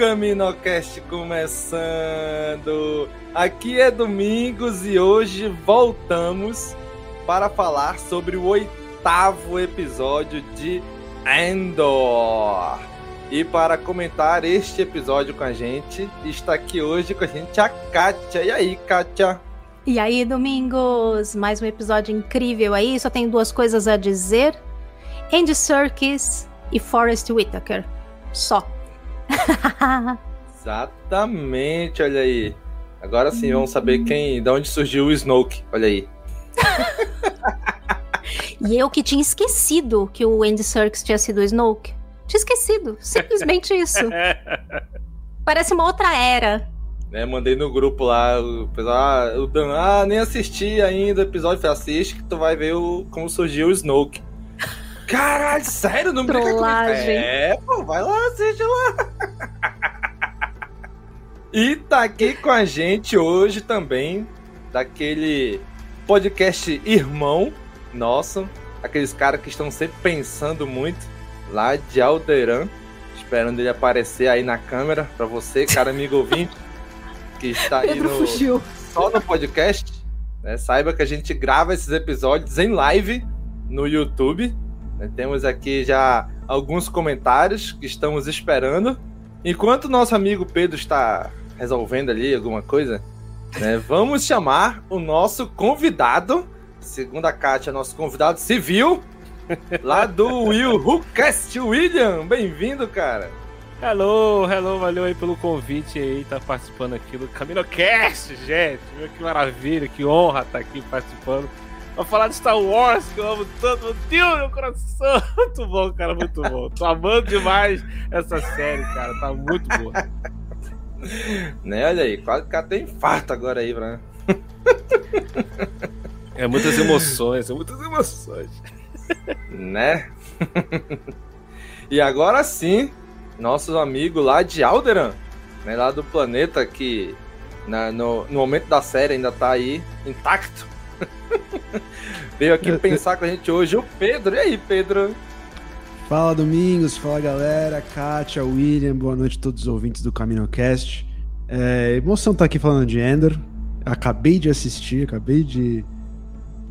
CaminoCast começando! Aqui é Domingos e hoje voltamos para falar sobre o oitavo episódio de Endor. E para comentar este episódio com a gente, está aqui hoje com a gente a Kátia. E aí, Kátia? E aí, Domingos? Mais um episódio incrível aí. Só tenho duas coisas a dizer: Andy Serkis e Forrest Whitaker. Só. Exatamente, olha aí. Agora sim, vamos saber quem, de onde surgiu o Snoke. Olha aí. e eu que tinha esquecido que o Andy Serkis tinha sido o Snoke. Tinha esquecido, simplesmente isso. Parece uma outra era. Né, mandei no grupo lá, o pessoal, ah, o Dan, ah, nem assisti ainda o episódio, falei, assiste que tu vai ver o, como surgiu o Snoke. Caralho, sério? Não brinca comigo. É, pô, vai lá, assiste lá. E tá aqui com a gente hoje também, daquele podcast irmão nosso, aqueles caras que estão sempre pensando muito, lá de Alderan, esperando ele aparecer aí na câmera pra você, cara amigo ouvinte que está aí no, fugiu. só no podcast, né, saiba que a gente grava esses episódios em live no YouTube. Né, temos aqui já alguns comentários que estamos esperando. Enquanto o nosso amigo Pedro está resolvendo ali alguma coisa, né, vamos chamar o nosso convidado, segundo a Kátia, nosso convidado civil, lá do Will Hookcast William. Bem-vindo, cara. Hello, hello, valeu aí pelo convite aí, tá participando aqui do CaminoCast, gente. Meu, que maravilha, que honra estar tá aqui participando. Pra falar de Star Wars, que eu amo tanto, meu Deus, meu coração. Muito bom, cara, muito bom. Tô amando demais essa série, cara, tá muito boa. né, olha aí, quase que tem infarto agora aí, pra... É muitas emoções, é muitas emoções. né? e agora sim, nossos amigos lá de Alderan, né, lá do planeta que na, no, no, momento da série ainda tá aí intacto. Veio aqui pensar com a gente hoje o Pedro. E aí, Pedro? Fala, Domingos. Fala, galera. Kátia, William. Boa noite a todos os ouvintes do CaminoCast. É, emoção estar tá aqui falando de Ender. Acabei de assistir, acabei de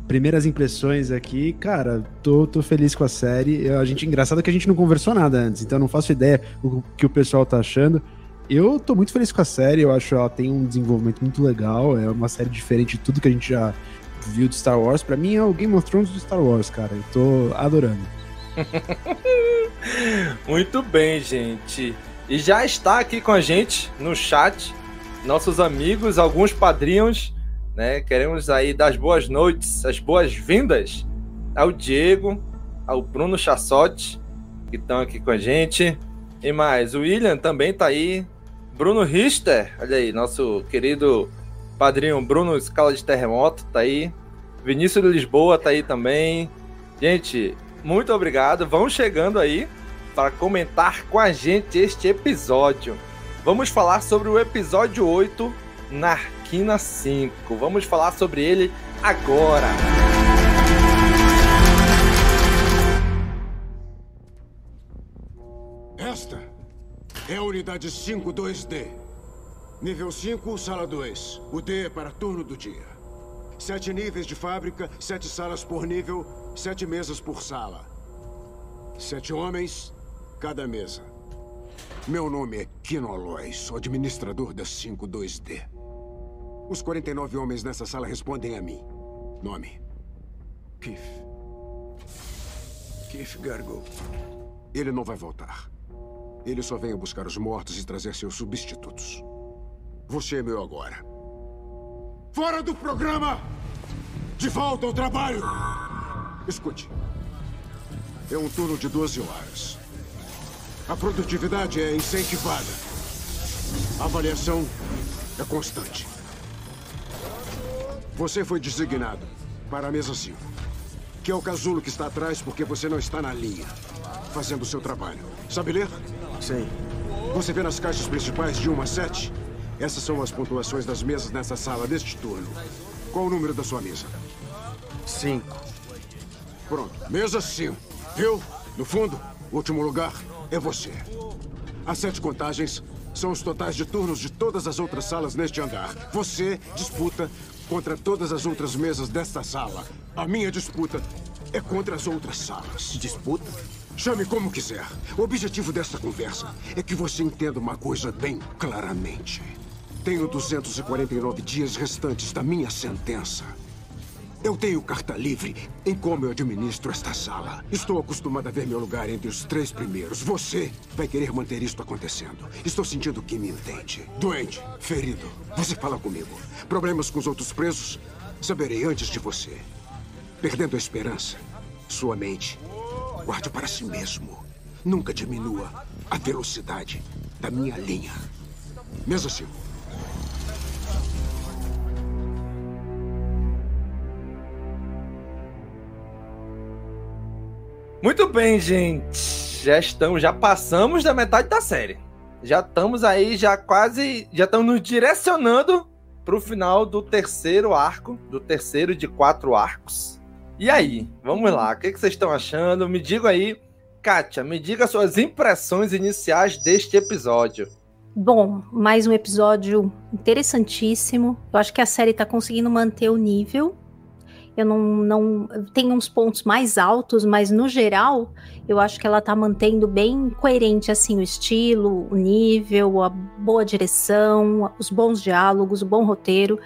primeiras impressões aqui, cara, tô, tô feliz com a série. A gente, engraçado que a gente não conversou nada antes, então não faço ideia o que o pessoal tá achando. Eu tô muito feliz com a série, eu acho que ela tem um desenvolvimento muito legal, é uma série diferente de tudo que a gente já viu de Star Wars. Para mim é o Game of Thrones do Star Wars, cara. Eu tô adorando. muito bem, gente. E já está aqui com a gente no chat nossos amigos, alguns padrinhos né? Queremos aí dar as boas noites, as boas-vindas ao Diego, ao Bruno Chassotti, que estão aqui com a gente. E mais, o William também tá aí. Bruno Richter, olha aí, nosso querido padrinho Bruno Escala de Terremoto, tá aí. Vinícius de Lisboa tá aí também. Gente, muito obrigado. Vão chegando aí para comentar com a gente este episódio. Vamos falar sobre o episódio 8, Narquina 5. Vamos falar sobre ele agora. Esta é a unidade 52D. Nível 5, sala 2. O D é para turno do dia. Sete níveis de fábrica, sete salas por nível, sete mesas por sala. Sete homens, cada mesa. Meu nome é Kinoloy, sou administrador da 52D. Os 49 homens nessa sala respondem a mim. Nome: Keith. Keith Gargo. Ele não vai voltar. Ele só veio buscar os mortos e trazer seus substitutos. Você é meu agora. Fora do programa! De volta ao trabalho! Escute. É um turno de 12 horas. A produtividade é incentivada. A avaliação é constante. Você foi designado para a mesa 5. Que é o casulo que está atrás porque você não está na linha. Fazendo o seu trabalho. Sabe ler? Sim. Você vê nas caixas principais de 1 a 7? Essas são as pontuações das mesas nessa sala deste turno. Qual o número da sua mesa? Cinco. Pronto. Mesa 5. Viu? No fundo, o último lugar é você. As sete contagens são os totais de turnos de todas as outras salas neste andar. Você disputa contra todas as outras mesas desta sala. A minha disputa é contra as outras salas. Disputa? Chame como quiser. O objetivo desta conversa é que você entenda uma coisa bem claramente. Tenho 249 dias restantes da minha sentença. Eu tenho carta livre em como eu administro esta sala. Estou acostumado a ver meu lugar entre os três primeiros. Você vai querer manter isto acontecendo. Estou sentindo que me entende. Doente, ferido. Você fala comigo. Problemas com os outros presos? Saberei antes de você. Perdendo a esperança. Sua mente. Guarde para si mesmo. Nunca diminua a velocidade da minha linha. Mesa 5. Muito bem, gente. Já estamos, já passamos da metade da série. Já estamos aí, já quase, já estamos nos direcionando para o final do terceiro arco, do terceiro de quatro arcos. E aí, vamos lá, o que, que vocês estão achando? Me diga aí, Kátia, me diga suas impressões iniciais deste episódio. Bom, mais um episódio interessantíssimo. Eu acho que a série está conseguindo manter o nível eu não, não tem uns pontos mais altos, mas no geral eu acho que ela tá mantendo bem coerente assim o estilo, o nível, a boa direção, os bons diálogos, o bom roteiro.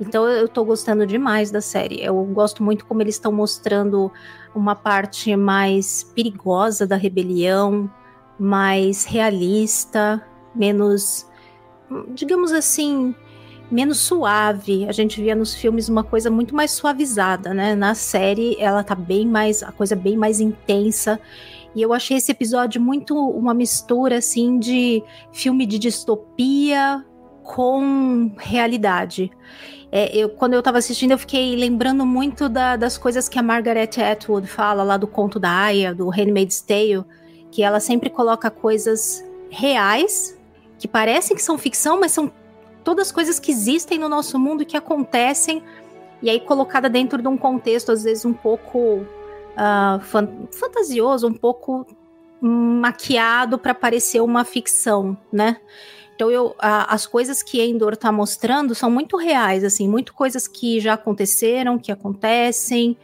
Então eu tô gostando demais da série. Eu gosto muito como eles estão mostrando uma parte mais perigosa da rebelião, mais realista, menos digamos assim, menos suave. A gente via nos filmes uma coisa muito mais suavizada, né? Na série ela tá bem mais, a coisa bem mais intensa. E eu achei esse episódio muito uma mistura assim de filme de distopia com realidade. É, eu, quando eu tava assistindo, eu fiquei lembrando muito da, das coisas que a Margaret Atwood fala lá do conto da Aya, do Handmaid's Tale, que ela sempre coloca coisas reais, que parecem que são ficção, mas são todas as coisas que existem no nosso mundo e que acontecem, e aí colocada dentro de um contexto, às vezes, um pouco uh, fan fantasioso, um pouco maquiado para parecer uma ficção, né? Então, eu, as coisas que Endor está mostrando são muito reais, assim, muito coisas que já aconteceram, que acontecem,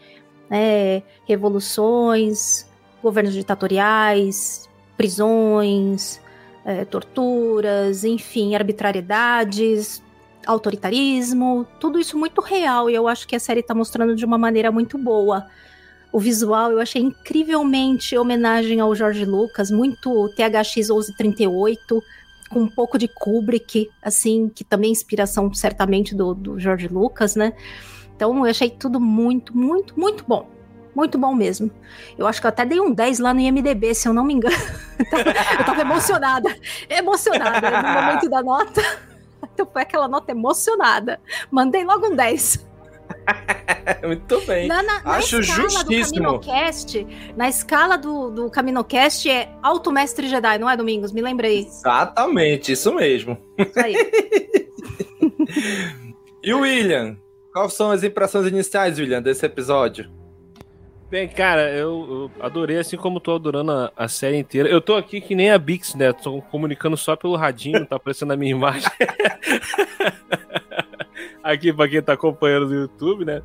né? revoluções, governos ditatoriais, prisões, é, torturas, enfim, arbitrariedades, autoritarismo, tudo isso muito real e eu acho que a série está mostrando de uma maneira muito boa. O visual eu achei incrivelmente homenagem ao George Lucas, muito THX 1138, com um pouco de Kubrick, assim, que também é inspiração certamente do, do George Lucas, né? Então eu achei tudo muito, muito, muito bom. Muito bom mesmo. Eu acho que eu até dei um 10 lá no IMDB, se eu não me engano. eu tava emocionada. Emocionada no momento da nota. Então foi aquela nota emocionada. Mandei logo um 10. Muito bem. Na, na, na Acho escala justíssimo. do Caminocast, na escala do, do Caminocast é Alto Mestre Jedi, não é, Domingos? Me lembrei. Exatamente, isso mesmo. Isso aí. E o William? Quais são as impressões iniciais, William, desse episódio? Bem, cara, eu, eu adorei, assim como tô adorando a, a série inteira. Eu tô aqui que nem a Bix, né? Tô comunicando só pelo radinho, tá aparecendo a minha imagem. aqui pra quem tá acompanhando no YouTube, né?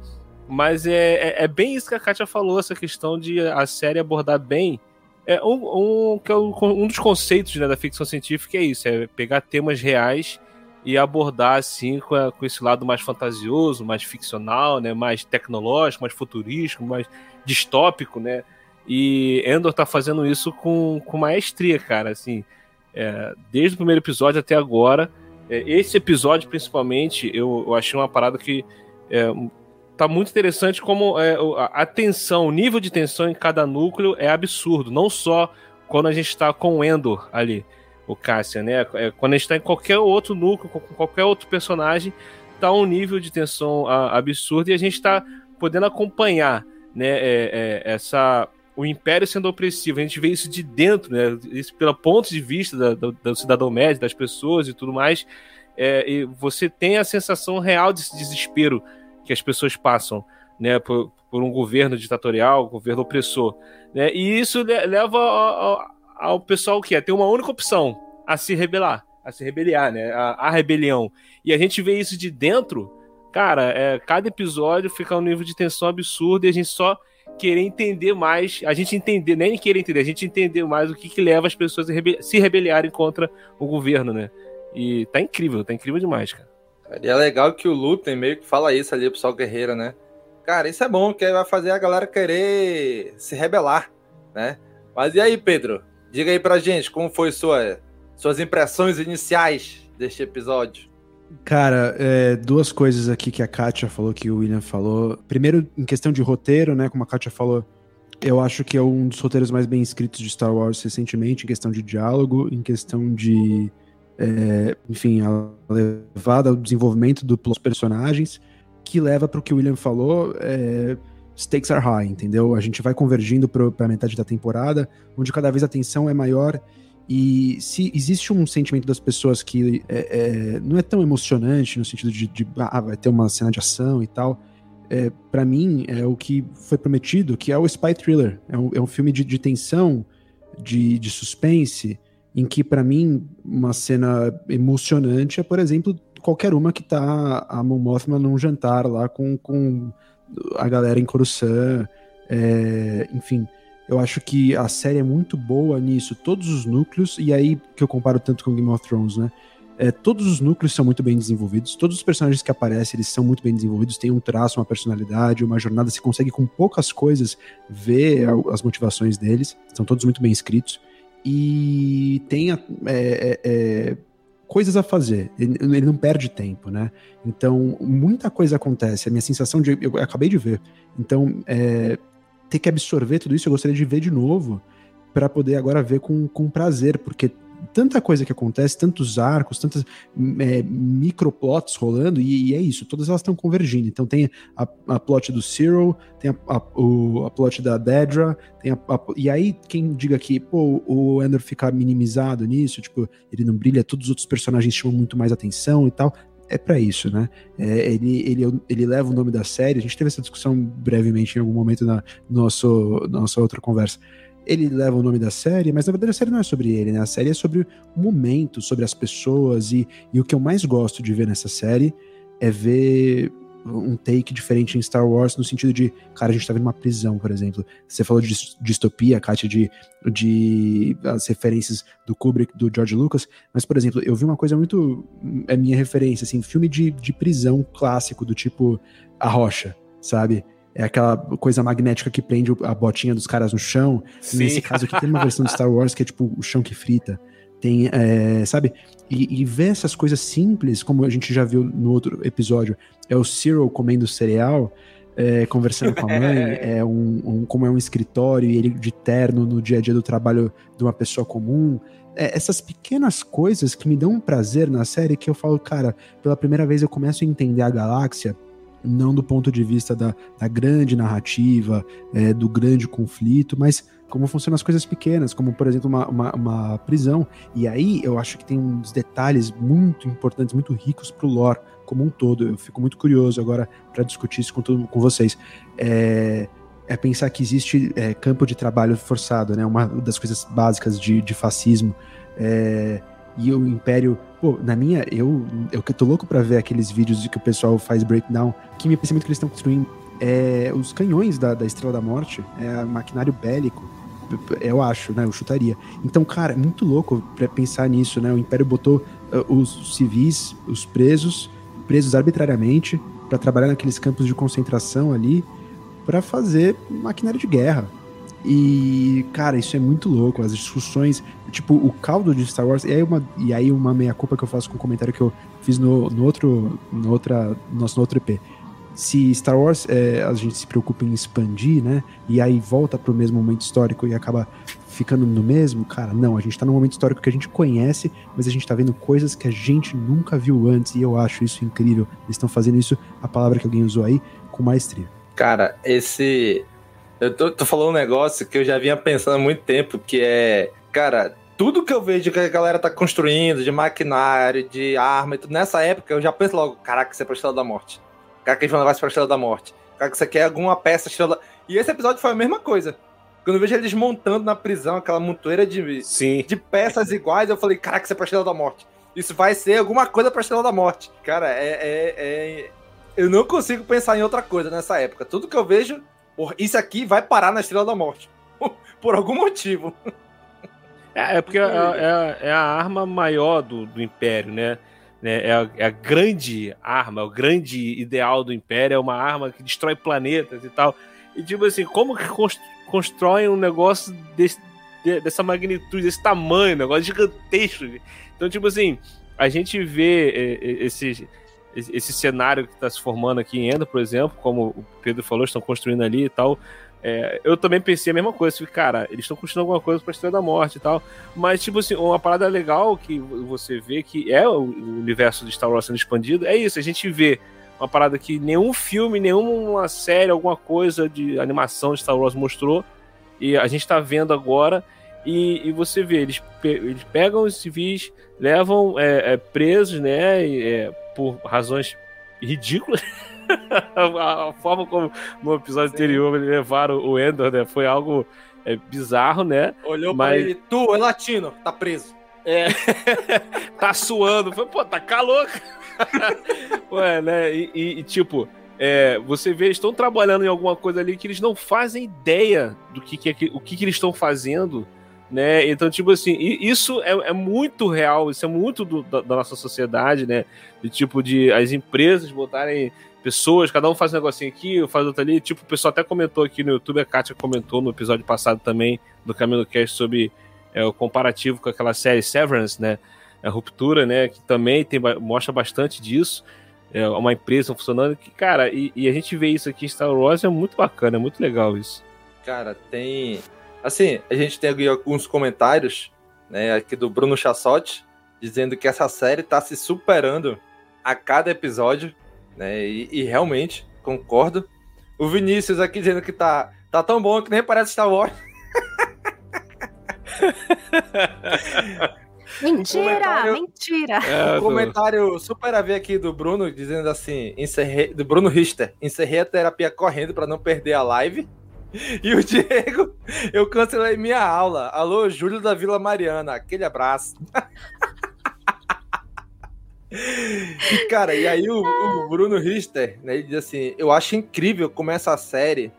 Mas é, é, é bem isso que a Kátia falou, essa questão de a série abordar bem. É um, um, que é um, um dos conceitos né, da ficção científica é isso, é pegar temas reais e abordar assim com, a, com esse lado mais fantasioso, mais ficcional, né, mais tecnológico, mais futurístico, mais distópico, né? E Endor tá fazendo isso com, com maestria, cara, assim, é, desde o primeiro episódio até agora. É, esse episódio, principalmente, eu, eu achei uma parada que é, tá muito interessante como é, a, tensão, o nível de tensão em cada núcleo é absurdo, não só quando a gente está com o Endor ali, o Cassian, né? É, quando a gente está em qualquer outro núcleo, com qualquer outro personagem, tá um nível de tensão a, absurdo e a gente está podendo acompanhar, né? É, é, essa o Império sendo opressivo, a gente vê isso de dentro, né? Isso pelo ponto de vista da, do, do cidadão médio, das pessoas e tudo mais. É, e você tem a sensação real desse desespero que as pessoas passam, né, por, por um governo ditatorial, governo opressor, né? E isso leva ao, ao pessoal que é ter uma única opção, a se rebelar, a se rebeliar, né? A, a rebelião. E a gente vê isso de dentro, cara, é, cada episódio fica um nível de tensão absurdo e a gente só querer entender mais, a gente entender, nem querer entender, a gente entender mais o que, que leva as pessoas a rebe se rebeliarem contra o governo, né? E tá incrível, tá incrível demais, cara. E é legal que o Lutem meio que fala isso ali pro Sol Guerreiro, né? Cara, isso é bom, que vai fazer a galera querer se rebelar, né? Mas e aí, Pedro? Diga aí pra gente como foi sua, suas impressões iniciais deste episódio. Cara, é, duas coisas aqui que a Kátia falou, que o William falou. Primeiro, em questão de roteiro, né? Como a Kátia falou, eu acho que é um dos roteiros mais bem escritos de Star Wars recentemente, em questão de diálogo, em questão de. É, enfim, a levada ao desenvolvimento dos personagens, que leva para o que o William falou. É, stakes are high, entendeu? A gente vai convergindo para metade da temporada, onde cada vez a tensão é maior e se existe um sentimento das pessoas que é, é, não é tão emocionante no sentido de, de ah, vai ter uma cena de ação e tal, é, para mim é o que foi prometido, que é o spy thriller. É um, é um filme de, de tensão, de, de suspense, em que para mim uma cena emocionante é, por exemplo, qualquer uma que tá a Mon Mothma num jantar lá com, com a galera em Coruscant, é, enfim eu acho que a série é muito boa nisso, todos os núcleos, e aí que eu comparo tanto com Game of Thrones, né? É, todos os núcleos são muito bem desenvolvidos, todos os personagens que aparecem, eles são muito bem desenvolvidos, têm um traço, uma personalidade, uma jornada, se consegue com poucas coisas ver as motivações deles, são todos muito bem escritos, e tem é, é, é, coisas a fazer, ele, ele, não perde tempo, né? Então, muita coisa acontece, a minha sensação de... eu acabei de ver, então, é, ter que absorver tudo isso, eu gostaria de ver de novo, para poder agora ver com, com prazer, porque tanta coisa que acontece, tantos arcos, tantas é, microplots rolando, e, e, é isso, todas elas estão convergindo. Então tem a, a plot do Cyril, tem a, a, o, a plot da Dedra, tem a, a, e aí quem diga que, pô, o Ender fica minimizado nisso, tipo, ele não brilha, todos os outros personagens chamam muito mais atenção e tal, é para isso, né? É, ele, ele, ele leva o nome da série, a gente teve essa discussão brevemente em algum momento na nosso, nossa outra conversa. Ele leva o nome da série, mas na verdade a série não é sobre ele, né? A série é sobre o momento, sobre as pessoas, e, e o que eu mais gosto de ver nessa série é ver um take diferente em Star Wars, no sentido de, cara, a gente tá vendo uma prisão, por exemplo. Você falou de distopia, Kátia, de, de as referências do Kubrick, do George Lucas, mas, por exemplo, eu vi uma coisa muito. É minha referência, assim, filme de, de prisão clássico, do tipo A Rocha, sabe? É aquela coisa magnética que prende a botinha dos caras no chão. Sim. Nesse caso aqui tem uma versão de Star Wars que é tipo o chão que frita. Tem, é, sabe? E, e, ver essas coisas simples, como a gente já viu no outro episódio, é o Cyril comendo cereal, é, conversando com a mãe, é um, um, como é um escritório e ele de terno no dia a dia do trabalho de uma pessoa comum. É, essas pequenas coisas que me dão um prazer na série que eu falo, cara, pela primeira vez eu começo a entender a galáxia não do ponto de vista da, da grande narrativa, é, do grande conflito, mas como funcionam as coisas pequenas, como por exemplo uma, uma, uma, prisão. E aí eu acho que tem uns detalhes muito importantes, muito ricos pro lore como um todo. Eu fico muito curioso agora para discutir isso com, tudo, com vocês. É, é pensar que existe é, campo de trabalho forçado, né? Uma das coisas básicas de, de fascismo. É, e o Império, pô, na minha, eu, eu tô louco para ver aqueles vídeos de que o pessoal faz breakdown, que me pensamento que eles estão construindo é, os canhões da, da Estrela da Morte, é maquinário bélico, eu acho, né? Eu chutaria. Então, cara, é muito louco pra pensar nisso, né? O Império botou uh, os civis, os presos, presos arbitrariamente, para trabalhar naqueles campos de concentração ali, para fazer maquinário de guerra. E, cara, isso é muito louco. As discussões, tipo, o caldo de Star Wars. E aí uma, e aí uma meia-culpa que eu faço com o comentário que eu fiz no, no outro. No outra, nosso no outro EP. Se Star Wars é, a gente se preocupa em expandir, né? E aí volta pro mesmo momento histórico e acaba ficando no mesmo, cara, não, a gente tá num momento histórico que a gente conhece, mas a gente tá vendo coisas que a gente nunca viu antes, e eu acho isso incrível. Eles estão fazendo isso, a palavra que alguém usou aí, com maestria. Cara, esse eu tô, tô falando um negócio que eu já vinha pensando há muito tempo, que é, cara, tudo que eu vejo que a galera tá construindo, de maquinário, de arma e tudo, nessa época eu já penso logo, caraca, isso é pra Estrela da Morte. Caraca, eles vão levar isso pra Estrela da Morte. Caraca, isso aqui é alguma peça Estrela da... E esse episódio foi a mesma coisa. Quando eu vejo eles montando na prisão aquela montoeira de, Sim. de peças iguais, eu falei, caraca, isso é pra Estrela da Morte. Isso vai ser alguma coisa pra Estrela da Morte. Cara, é, é, é... Eu não consigo pensar em outra coisa nessa época. Tudo que eu vejo isso aqui vai parar na Estrela da Morte. Por algum motivo. É, é porque é, é, é, a arma maior do, do Império, né? É a, é a, grande arma, o grande ideal do Império, é uma arma que destrói planetas e tal. E tipo assim, como que constroem um negócio desse, dessa magnitude, desse tamanho, um negócio gigantesco? Então, tipo assim, a gente vê é, esse, cenário que está se formando aqui em Enda, por exemplo, como o Pedro falou, estão construindo ali e tal. É, eu também pensei a mesma coisa, cara, eles estão construindo alguma coisa para Estrela da Morte e tal. Mas, tipo assim, uma parada legal que você vê que é o universo de Star Wars sendo expandido, é isso, a gente vê uma parada que nenhum filme, nenhuma série, alguma coisa de animação de Star Wars mostrou, e a gente está vendo agora, e, e, você vê, eles, pe eles pegam os civis, levam é, é, presos, né, é, por razões ridículas. a, forma como no episódio Sim. anterior eles levaram o Endor, né? Foi algo é, bizarro, né? Olhou Mas... pra ele, tu é latino, tá preso. É. tá suando. Foi, pô, tá calor. Ué, né? E, e, e tipo, é, você vê, eles estão trabalhando em alguma coisa ali que eles não fazem ideia do que, que, o que, que eles estão fazendo né? Então, tipo assim, isso é, é muito real, isso é muito do, da, da, nossa sociedade, né? De tipo de as empresas botarem pessoas, cada um faz um negocinho aqui, faz outro ali. Tipo, o pessoal até comentou aqui no YouTube, a Kátia comentou no episódio passado também do Camino Cast sobre é, o comparativo com aquela série Severance, né? A ruptura, né? Que também tem, mostra bastante disso. É uma empresa funcionando. Que, cara, e, e a gente vê isso aqui em Star Wars, é muito bacana, é muito legal isso. Cara, tem Assim, a gente tem aqui alguns comentários, né, aqui do Bruno Chassotti, dizendo que essa série tá se superando a cada episódio, né, e, e realmente, concordo. O Vinícius aqui dizendo que tá, tá tão bom que nem parece Star Wars. Mentira, um mentira. É, um comentário super a ver aqui do Bruno, dizendo assim: encerrei, do Bruno Richter, encerrei a terapia correndo para não perder a live. E o Diego, eu cancelei minha aula. Alô, Júlio da Vila Mariana, aquele abraço. e, cara, e aí o, o, Bruno Richter, né, ele diz assim: Eu acho incrível como essa série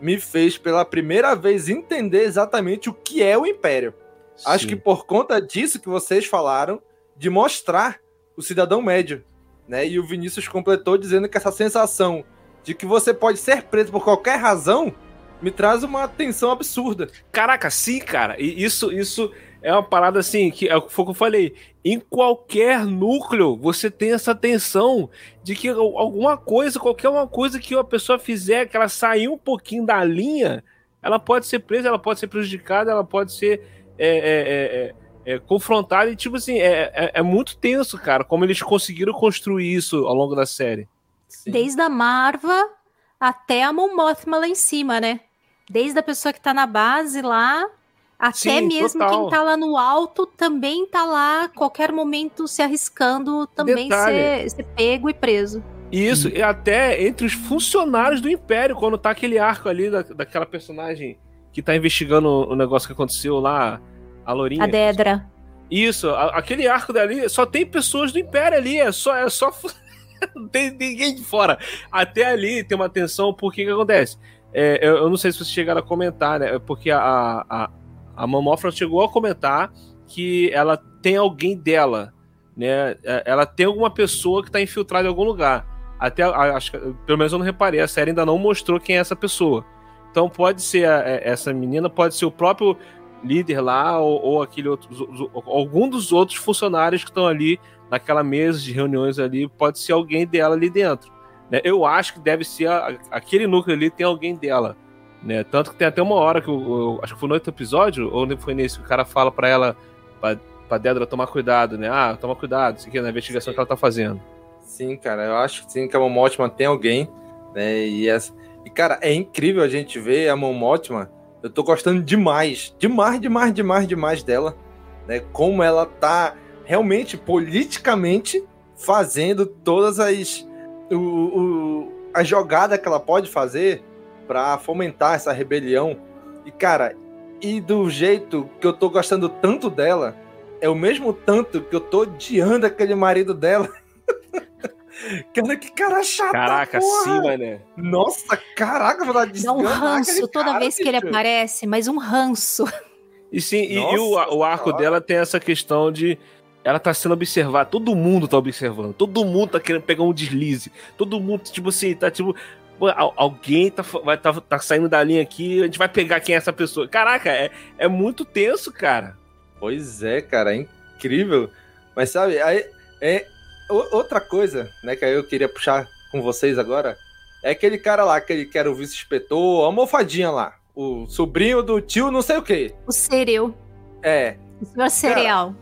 me fez pela primeira vez entender exatamente o que é o Império. Sim. Acho que por conta disso que vocês falaram, de mostrar o cidadão médio. Né? E o Vinícius completou dizendo que essa sensação de que você pode ser preso por qualquer razão me traz uma tensão absurda. Caraca, sim, cara. E isso, isso é uma parada assim, que é foi o que eu falei. Em qualquer núcleo, você tem essa tensão de que alguma coisa, qualquer uma coisa que uma pessoa fizer, que ela sair um pouquinho da linha, ela pode ser presa, ela pode ser prejudicada, ela pode ser é, é, é, é, é confrontada. E, tipo assim, é, é, é muito tenso, cara, como eles conseguiram construir isso ao longo da série. Desde a Marva até a Mon Mothma lá em cima, né? Desde a pessoa que tá na base lá, até Sim, mesmo total. quem tá lá no alto também tá lá, qualquer momento se arriscando também ser, ser pego e preso. Isso, e até entre os funcionários do Império, quando tá aquele arco ali da, daquela personagem que tá investigando o negócio que aconteceu lá, a Lourinha. A Dedra. Isso, a- aquele arco dali só tem pessoas do Império ali, é só. É só não tem ninguém de fora. Até ali tem uma tensão, porque que acontece? É, eu, eu não sei se vocês chegaram a comentar, né? Porque a, a, a Mamofra chegou a comentar que ela tem alguém dela, né? É, Ela tem alguma pessoa que tá infiltrada em algum lugar. Até, acho pelo menos eu não reparei, a série ainda não mostrou quem é essa pessoa. Então pode ser a- é, essa menina, pode ser o próprio líder lá, ou, ou aquele outro, algum dos outros funcionários que estão ali naquela mesa de reuniões ali, pode ser alguém dela ali dentro. Né? Eu acho que deve ser a- aquele núcleo ali tem alguém dela. Né? Tanto que tem até uma hora que eu, eu- acho que foi no outro episódio, ou foi nesse, que o cara fala pra ela, pra, pra Dedra tomar cuidado, né? Ah, toma cuidado, isso aqui na investigação que ela tá fazendo. Sim, cara, eu acho que sim, que a Mon Mothma tem alguém, né? E, essa... e, cara, é incrível a gente ver a Mon Mothma. Eu tô gostando demais, demais, demais, demais, demais dela, né? Como ela tá realmente, politicamente, fazendo todas as. O, o- a jogada que ela pode fazer para fomentar essa rebelião. E, cara, e do jeito que eu tô gostando tanto dela, é o mesmo tanto que eu tô odiando aquele marido dela. cara, que cara chato. Caraca, porra. sim, mané. Nossa, caraca, vou dar de Dá um ranço toda cara, vez que ele bicho. aparece, mas um ranço. E sim, e- e, Nossa o, o arco dela tem essa questão de. Ela tá sendo observada, todo mundo tá observando, todo mundo tá querendo pegar um deslize, todo mundo, tipo assim, tá tipo. alguém tá, vai, tá, tá saindo da linha aqui, a gente vai pegar quem é essa pessoa. Caraca, é, é muito tenso, cara. Pois é, cara, é incrível. Mas sabe, aí é outra coisa, né, que aí eu queria puxar com vocês agora, é aquele cara lá, aquele que era o vice-inspetor, a almofadinha lá, o sobrinho do tio não sei o quê. O Cereu. É, O senhor cereal.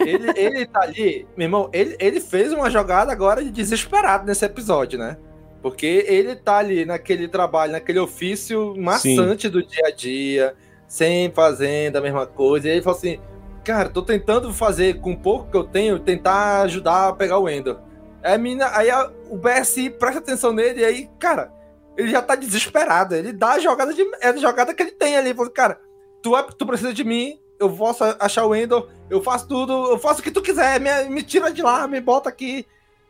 Ele, ele tá ali, meu irmão, ele, ele fez uma jogada agora de desesperado nesse episódio, né? Porque ele tá ali naquele trabalho, naquele ofício maçante do dia a dia, sempre fazendo a mesma coisa. E ele falou assim: Cara, tô tentando fazer com o pouco que eu tenho, tentar ajudar a pegar o Ender. Aí, a mina, aí a- o BSI presta atenção nele, e aí, cara, ele já tá desesperado. Ele dá a jogada, de, é a jogada que ele tem ali. Ele falou, cara, tu, é- tu precisa de mim, eu posso achar o Ender, eu faço tudo, eu faço o que tu quiser, me, me tira de lá, me bota aqui.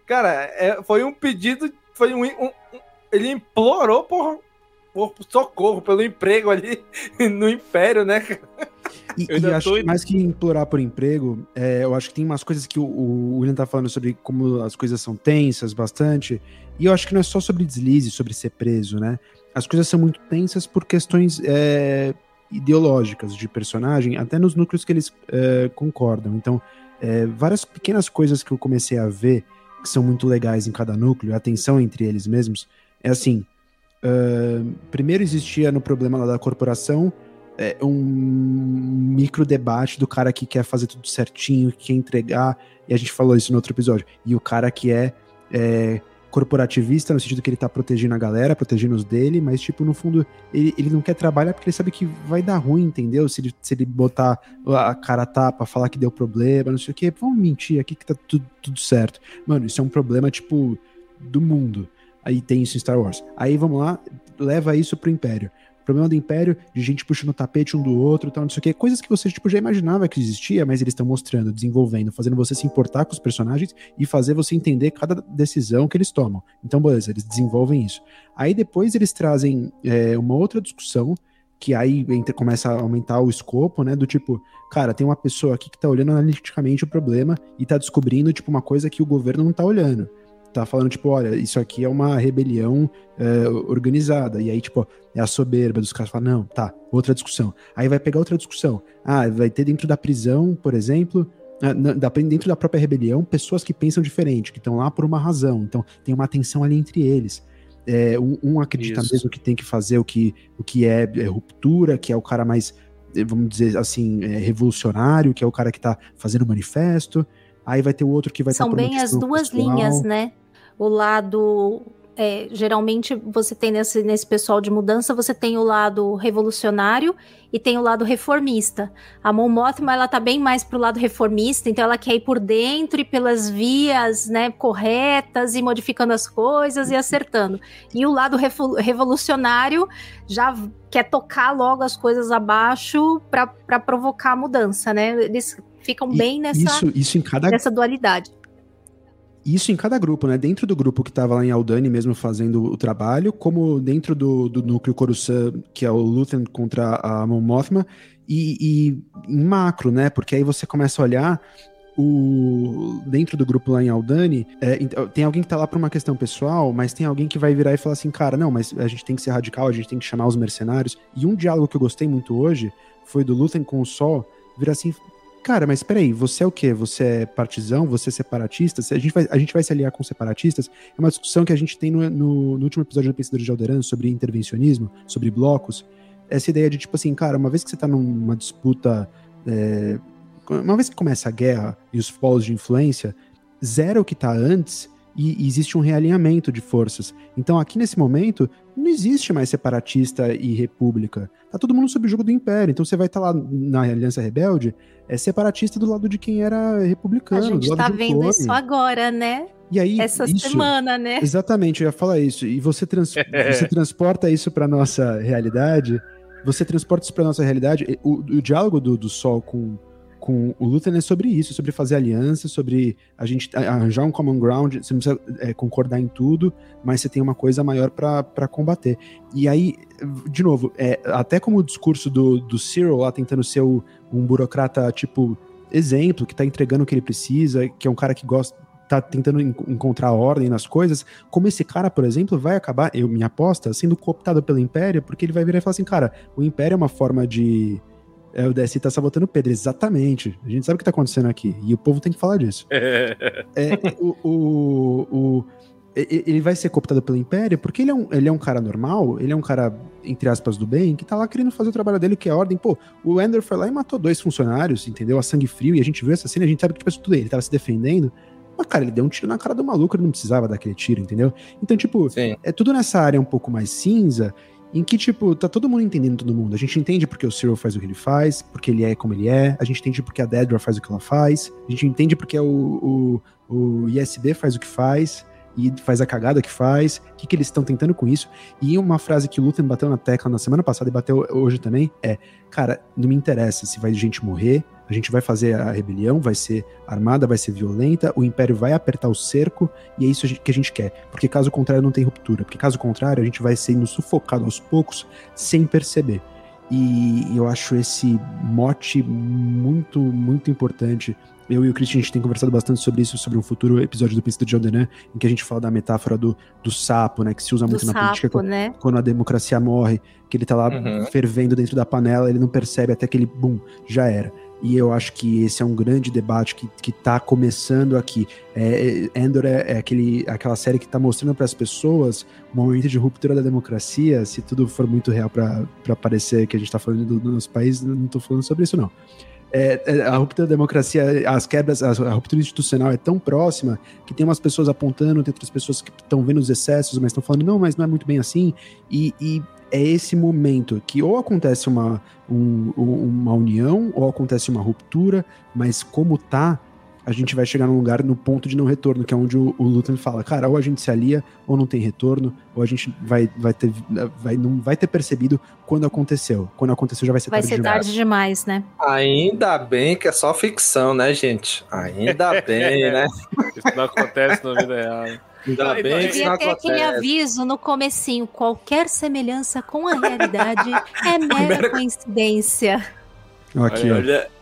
Cara, é- foi um pedido, foi um, um- um- ele implorou por, por socorro, pelo emprego ali no Império, né? E, Eu e acho tô- que mais que implorar por emprego, é, eu acho que tem umas coisas que o, o William tá falando sobre como as coisas são tensas bastante. E eu acho que não é só sobre deslize, sobre ser preso, né? As coisas são muito tensas por questões é, ideológicas de personagem, até nos núcleos que eles é, concordam. Então, é, várias pequenas coisas que eu comecei a ver que são muito legais em cada núcleo, a tensão entre eles mesmos, é assim. ah, primeiro existia no problema lá da corporação é, um micro debate do cara que quer fazer tudo certinho, que quer entregar, e a gente falou isso no outro episódio, e o cara que é, é, corporativista, no sentido que ele tá protegendo a galera, protegendo os dele, mas, tipo, no fundo, ele, ele não quer trabalhar porque ele sabe que vai dar ruim, entendeu? Se ele, se ele botar a cara tapa, falar que deu problema, não sei o quê, vamos mentir aqui que tá tudo, tudo certo. Mano, isso é um problema, tipo, do mundo. Aí tem isso em Star Wars. Aí vamos lá, leva isso pro Império. Problema do Império, de gente puxando o tapete um do outro, tal, não sei o quê. Coisas que você tipo, já imaginava que existia, mas eles estão mostrando, desenvolvendo, fazendo você se importar com os personagens e fazer você entender cada decisão que eles tomam. Então, beleza, eles desenvolvem isso. Aí depois eles trazem é, uma outra discussão, que aí entra- começa a aumentar o escopo, né? Do tipo, cara, tem uma pessoa aqui que tá olhando analiticamente o problema e tá descobrindo, tipo, uma coisa que o governo não tá olhando tá falando, tipo, olha, isso aqui é uma rebelião é, organizada. E aí, tipo, é a soberba dos caras falam, não, tá, outra discussão. Aí vai pegar outra discussão. Ah, vai ter dentro da prisão, por exemplo, ah, dentro da própria rebelião, pessoas que pensam diferente, que estão lá por uma razão. Então, tem uma tensão ali entre eles. É, um, um acredita Isso. mesmo que tem que fazer o que, o que é, é ruptura, que é o cara mais, eh, vamos dizer assim, é, revolucionário, que é o cara que tá fazendo manifesto. Aí vai ter o outro que vai São estar por uma bem as duas pessoal. linhas, né? O lado é, geralmente você tem nesse, nesse pessoal de mudança, você tem o lado revolucionário e tem o lado reformista. A Mon Mothma, ela tá bem mais pro lado reformista, então ela quer ir por dentro e pelas vias, né, corretas e modificando as coisas e acertando. E o lado revolucionário já quer tocar logo as coisas abaixo para provocar a mudança, né? Eles ficam bem nessa, isso, isso em cada... nessa dualidade. Isso em cada grupo, né? Dentro do grupo que estava lá em Aldani mesmo fazendo o trabalho, como dentro do, do núcleo Coruscant, que é o Luthen contra a Mon Mothma, e, e em macro, né? Porque aí você começa a olhar o dentro do grupo lá em Aldani, é, tem alguém que tá lá por uma questão pessoal, mas tem alguém que vai virar e falar assim, cara, não, mas a gente tem que ser radical, a gente tem que chamar os mercenários. E um diálogo que eu gostei muito hoje foi do Luthen com o Sol, virar assim, Cara, mas peraí, você é o quê? Você é partizão? Você é separatista? A gente vai, a gente vai se aliar com separatistas? É uma discussão que a gente tem no, no, no último episódio do Pensador de Alderan sobre intervencionismo, sobre blocos. Essa ideia de, tipo assim, cara, uma vez que você tá numa disputa. É, uma vez que começa a guerra e os polos de influência, zero o que tá antes e, existe um realinhamento de forças. Então, aqui nesse momento, não existe mais separatista e república. Tá todo mundo sob o jogo do império. Então, você vai estar tá lá na Aliança Rebelde, é separatista do lado de quem era republicano. A gente tá vendo clone. isso agora, né? E aí, Essa isso, semana, né? Exatamente, eu ia falar isso. E você, trans, você transporta isso para nossa realidade. Você transporta isso para nossa realidade. O, o diálogo do, do Sol com com o Luthor é sobre isso, sobre fazer aliança, sobre a gente arranjar um common ground, você não precisa é, concordar em tudo, mas você tem uma coisa maior para combater. E aí, de novo, é, até como o discurso do, do Cyril lá tentando ser o, um burocrata, tipo, exemplo, que tá entregando o que ele precisa, que é um cara que gosta, tá tentando encontrar ordem nas coisas, como esse cara, por exemplo, vai acabar, eu minha aposta, sendo cooptado pelo Império, porque ele vai virar e falar assim, cara, o Império é uma forma de é, o DSI tá sabotando o Pedro, exatamente. A gente sabe o que tá acontecendo aqui. E o povo tem que falar disso. é, o, o, o, ele vai ser cooptado pelo Império porque ele é, um, ele é um cara normal, ele é um cara, entre aspas, do bem, que tá lá querendo fazer o trabalho dele, que é ordem. Pô, o Ender foi lá e matou dois funcionários, entendeu? A sangue frio, e a gente viu essa cena, a gente sabe que tipo, tudo ele tava se defendendo. Mas, cara, ele deu um tiro na cara do maluco, ele não precisava daquele tiro, entendeu? Então, tipo, Sim. é tudo nessa área um pouco mais cinza em que, tipo, tá todo mundo entendendo todo mundo. A gente entende porque o Cyril faz o que ele faz, porque ele é como ele é, a gente entende porque a Dedra faz o que ela faz, a gente entende porque o, o, o ISB faz o que faz, e faz a cagada que faz, o que, que eles estão tentando com isso. E uma frase que o Luthor bateu na tecla na semana passada e bateu hoje também é: cara, não me interessa se vai gente morrer, a gente vai fazer a rebelião, vai ser armada, vai ser violenta, o Império vai apertar o cerco e é isso que a gente quer. Porque caso contrário não tem ruptura. Porque caso contrário a gente vai sendo sufocado aos poucos sem perceber. E eu acho esse mote muito, muito importante. Eu e o Christian, a gente tem conversado bastante sobre isso, sobre um futuro episódio do Príncipe de Alderan, em que a gente fala da metáfora do, do sapo, né? Que se usa muito do na sapo, política. Né? Quando a democracia morre, que ele tá lá uhum. fervendo dentro da panela, ele não percebe até que ele, bum, já era. E eu acho que esse é um grande debate que, que tá começando aqui. É, é Endor é, é aquele, aquela série que está mostrando para as pessoas um momento de ruptura da democracia. Se tudo for muito real para parecer que a gente está falando do, do nosso país, não estou falando sobre isso, não. É, é, a ruptura da democracia, as quebras, a, a, ruptura institucional é tão próxima que tem umas pessoas apontando, tem outras pessoas que estão vendo os excessos, mas estão falando, não, mas não é muito bem assim. E, e é esse momento que ou acontece uma, um, uma união ou acontece uma ruptura, mas como tá, a gente vai chegar num lugar no ponto de não retorno, que é onde o, o Luthor fala, cara, ou a gente se alia ou não tem retorno, ou a gente vai, vai ter, vai, não vai ter percebido quando aconteceu. Quando aconteceu já vai ser vai tarde ser demais. tarde demais, né? Ainda bem que é só ficção, né, gente? Ainda bem, né? Isso não acontece na vida real. Ainda bem que Devia ter aquele aviso no comecinho, qualquer semelhança com a realidade é mera coincidência. Aqui, olha, ó.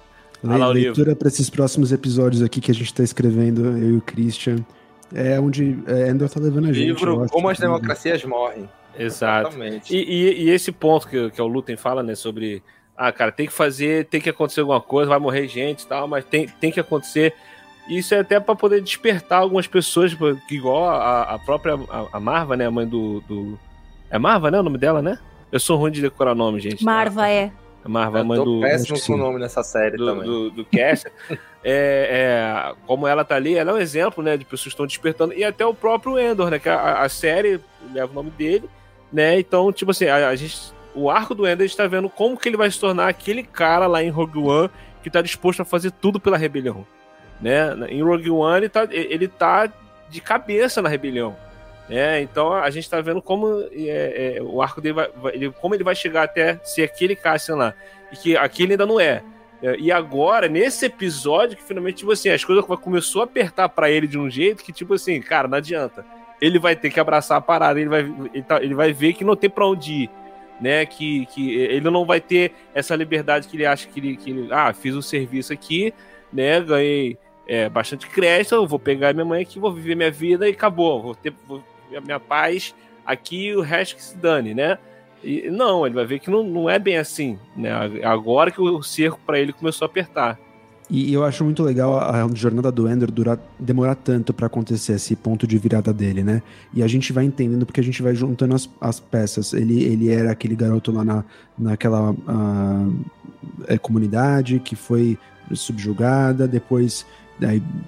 Le leitura para esses próximos episódios aqui que a gente está escrevendo, eu e o Christian. É onde é, Endor tá levando a gente. Livro Como as Democracias Morrem. Exato. Exatamente. E, e, e, esse ponto que, que o Lutem fala, né, sobre ah, cara, tem que fazer, tem que acontecer alguma coisa, vai morrer gente e tal, mas tem, tem que acontecer. Isso é até para poder despertar algumas pessoas, igual a, a própria a, a, Marva, né? A mãe do, do. É Marva, né? O nome dela, né? Eu sou ruim de decorar nome, gente. Marva é. A Marva, Eu mãe tô do. péssimo com o nome nessa série do, também. do, do Caster. é, é, como ela tá ali, ela é um exemplo, né, de pessoas que estão despertando, e até o próprio Endor, né, que a, a série leva o nome dele, né, então, tipo assim, a, a gente, o arco do Endor, a gente tá vendo como que ele vai se tornar aquele cara lá em Rogue One que tá disposto a fazer tudo pela rebelião, né, em Rogue One ele tá, ele tá de cabeça na rebelião, né, então a gente tá vendo como é, é, o arco dele vai, ele- como ele vai chegar até ser aquele Cassian lá, e que aqui ele ainda não é, é, E agora, nesse episódio, que finalmente, tipo assim, as coisas começou a apertar pra ele de um jeito que, tipo assim, cara, não adianta. Ele vai ter que abraçar a parada, ele vai, ele, tá- ele vai ver que não tem pra onde ir. Né, que, que ele não vai ter essa liberdade que ele acha que ele, que ele ah, fiz o serviço aqui, né, ganhei é, bastante crédito, eu vou pegar minha mãe aqui, vou viver minha vida e acabou, vou ter vou, a minha paz aqui o resto que se dane, né? E, não, ele vai ver que não, não é bem assim, né? Agora que o cerco pra ele começou a apertar. E eu acho muito legal a, jornada do Ender durar, demorar tanto pra acontecer esse ponto de virada dele, né? E a gente vai entendendo porque a gente vai juntando as, as peças. Ele, ele era aquele garoto lá na, naquela é, comunidade que foi subjugada, depois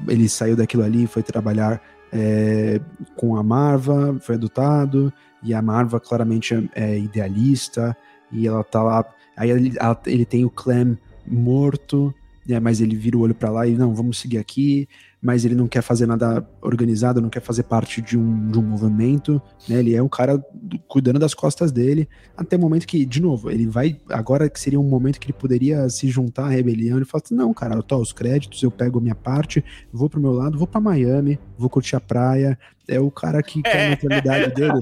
ele saiu daquilo ali foi trabalhar é, com a Marva, foi adotado, e a Marva claramente é, é idealista, e ela tá lá. Aí ele, ela- ele tem o Clem morto, né, mas ele vira o olho pra lá e não, vamos seguir aqui, mas ele não quer fazer nada organizado, não quer fazer parte de um, de um movimento, né, ele é um cara do- cuidando das costas dele, até o momento que, de novo, ele vai, agora que seria um momento que ele poderia se juntar à rebelião, ele fala assim, não, cara, eu tô os créditos, eu pego a minha parte, vou pro meu lado, vou pra Miami, vou curtir a praia, é o cara que quer a mentalidade dele,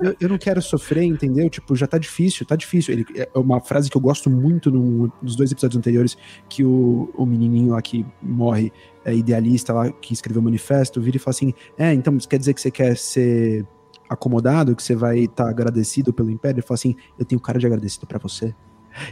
eu, eu não quero sofrer, entendeu? Tipo, já tá difícil, tá difícil. Ele, é uma frase que eu gosto muito no- nos dois episódios anteriores, que o, o menininho lá que morre, é idealista lá, que escreveu o manifesto, vira e fala assim, é, então isso quer dizer que você quer ser acomodado, que você vai estar agradecido pelo Império? Ele fala assim, eu tenho cara de agradecido pra você.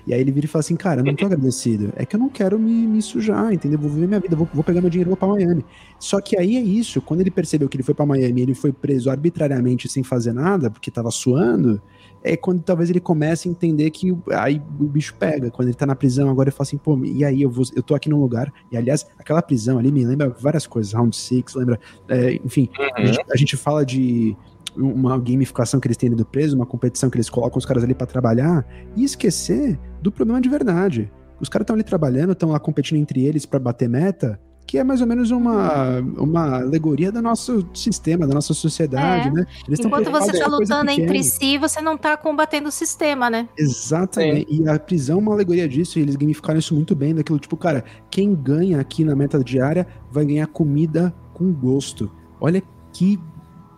E aí ele vira e fala assim, cara, eu não tô agradecido, é que eu não quero me, me sujar, entendeu? Vou viver minha vida, vou, vou pegar meu dinheiro e vou pra Miami. Só que aí é isso, quando ele percebeu que ele foi pra Miami, ele foi preso arbitrariamente sem fazer nada, porque tava suando, é quando talvez ele comece a entender que aí o bicho pega. Quando ele tá na prisão agora, ele fala assim, pô, e aí eu, vou, eu tô aqui num lugar, e aliás, aquela prisão ali me lembra várias coisas, Round Six, lembra, é, enfim, a, gente, a gente fala de uma gamificação que eles têm ali do preso, uma competição que eles colocam os caras ali pra trabalhar, e esquecer do problema de verdade. Os caras estão ali trabalhando, estão lá competindo entre eles pra bater meta, que é mais ou menos uma, uma alegoria do nosso sistema, da nossa sociedade, É. né? Eles Enquanto você tá coisa lutando entre si, você não tá combatendo o sistema, né? Exatamente. E a prisão é uma alegoria disso, e eles gamificaram isso muito bem, daquilo tipo, cara, quem ganha aqui na meta diária vai ganhar comida com gosto. Olha que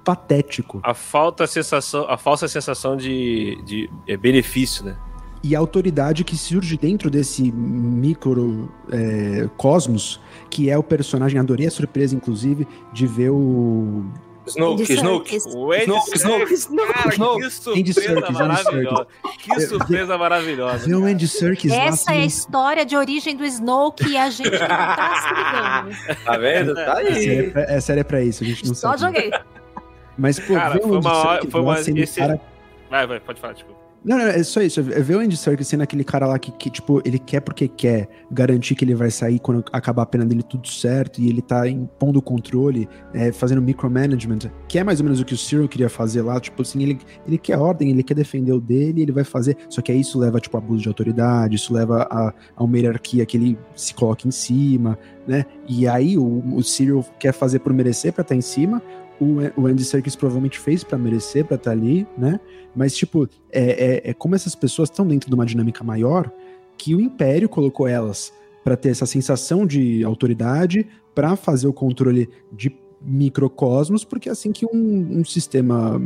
patético. A falta sensação, a falsa sensação de, de é, benefício, né? E a autoridade que surge dentro desse micro é, cosmos, que é o personagem, adorei a surpresa, inclusive, de ver o. Snoke, Andy Snoke. O Andy Snoke, Snoke, Snoke, cara, Snoke. que Andy surpresa Serkis, Andy maravilhosa. Que surpresa maravilhosa. Ver o Andy Serkis lá. Essa é a assim, história de origem do Snoke e a gente não tá se ligando. Tá vendo? Tá a aí. é série é pra isso, a gente não Só sabe. joguei. Mas, pô, Cara, foi uma hora- foi uma- sendo esse- cara Vai, vai, pode falar, desculpa. Não, não, é só isso. É ver o Andy Serkis sendo aquele cara lá que, que, tipo, ele quer porque quer garantir que ele vai sair quando acabar a pena dele tudo certo e ele tá impondo o controle, é, fazendo micromanagement, que é mais ou menos o que o Cyril queria fazer lá. Tipo assim, ele, ele quer ordem, ele quer defender o dele, ele vai fazer. Só que aí isso leva, tipo, abuso de autoridade, isso leva a, a uma hierarquia que ele se coloca em cima, né? E aí o, o Cyril quer fazer por merecer pra estar em cima. O, o Andy Serkis provavelmente fez pra merecer, pra estar ali, né? Mas, tipo, é, é, é como essas pessoas estão dentro de uma dinâmica maior que o Império colocou elas para ter essa sensação de autoridade, para fazer o controle de microcosmos, porque é assim que um, um sistema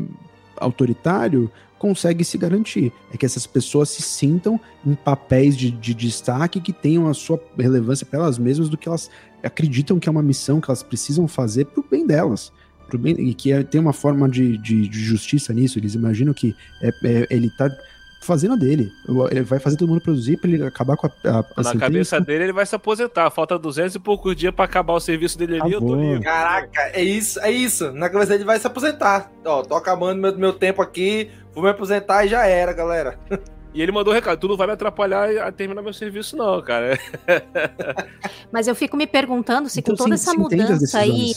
autoritário consegue se garantir. É que essas pessoas se sintam em papéis de, de destaque que tenham a sua relevância para elas mesmas do que elas acreditam que é uma missão que elas precisam fazer pro bem delas. E que é- tem uma forma de, de, de justiça nisso. Eles imaginam que é- é- ele tá fazendo a dele. Ele vai fazer todo mundo produzir pra ele acabar com a, a, a Na sentença. cabeça dele, ele vai se aposentar. Falta 200 e poucos dias pra acabar o serviço dele ali. Eu tô livre. Caraca, é isso, é isso. Na cabeça dele vai se aposentar. Ó, tô acabando meu, meu tempo aqui, vou me aposentar e já era, galera. E ele mandou um recado: tu não vai me atrapalhar a terminar meu serviço, não, cara. Mas eu fico me perguntando se então, com toda sim, essa mudança aí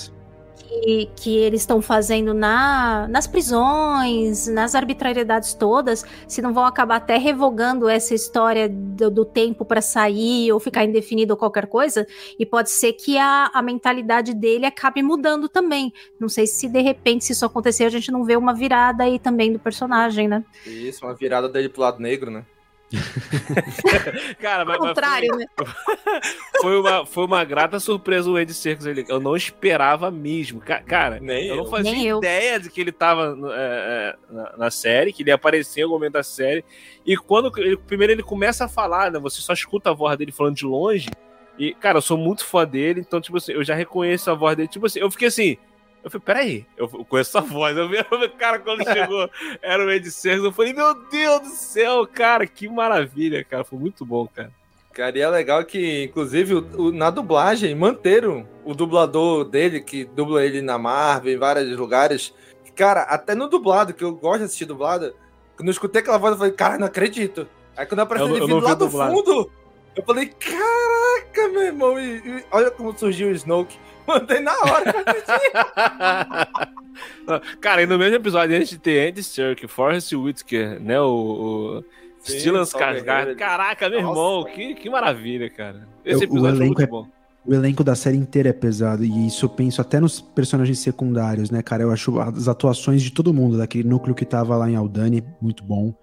que, eles estão fazendo na, nas prisões, nas arbitrariedades todas, se não vão acabar até revogando essa história do, do tempo para sair ou ficar indefinido ou qualquer coisa, e pode ser que a, a mentalidade dele acabe mudando também. Não sei se de repente, se isso acontecer, a gente não vê uma virada aí também do personagem, né? Isso, uma virada dele pro lado negro, né? Cara, mas, contrário, mas foi, né? foi, uma, foi uma grata surpresa o Andy Serkis. Ele, eu não esperava mesmo. Cara, Nem eu, eu não fazia Nem ideia eu. de que ele tava é, é, na, na, série, que ele ia aparecer em algum momento da série. E quando ele, primeiro ele começa a falar, né? Você só escuta a voz dele falando de longe. E, cara, eu sou muito fã dele, então, tipo assim, eu já reconheço a voz dele. Tipo assim, eu fiquei assim, eu falei, peraí, eu conheço a voz. Eu vi o cara quando chegou, era o Ed Serkis. Eu falei, meu Deus do céu, cara, que maravilha, cara. Foi muito bom, cara. Cara, e é legal que, inclusive, o, o, na dublagem, manteram o dublador dele, que dubla ele na Marvel, em vários lugares. Cara, até no dublado, que eu gosto de assistir dublado, quando eu escutei aquela voz, eu falei, cara, não acredito. Aí quando apareceu ele vindo lá do dublado. fundo, eu falei, caraca, meu irmão, e, e olha como surgiu o Snoke. Mandei na hora. Cara, e no mesmo episódio, antes de ter Andy Serkis, Forrest Whitaker, né, o... o... Stellan Skarsgård. Caraca, meu Nossa, irmão, que, que maravilha, cara. Esse episódio foi muito é, bom. O elenco da série inteira é pesado, e isso eu penso até nos personagens secundários, né, cara? Eu acho as atuações de todo mundo, daquele núcleo que tava lá em Aldani, muito bom.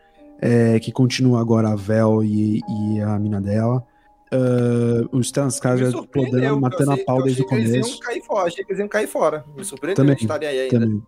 É, que continua agora a Vel e, e a mina dela. Uh, os Transcasas podendo matando a pau desde o começo. Eles iam cair fora, achei que eles iam cair fora. Me surpreendeu também, estarem aí ainda. Também.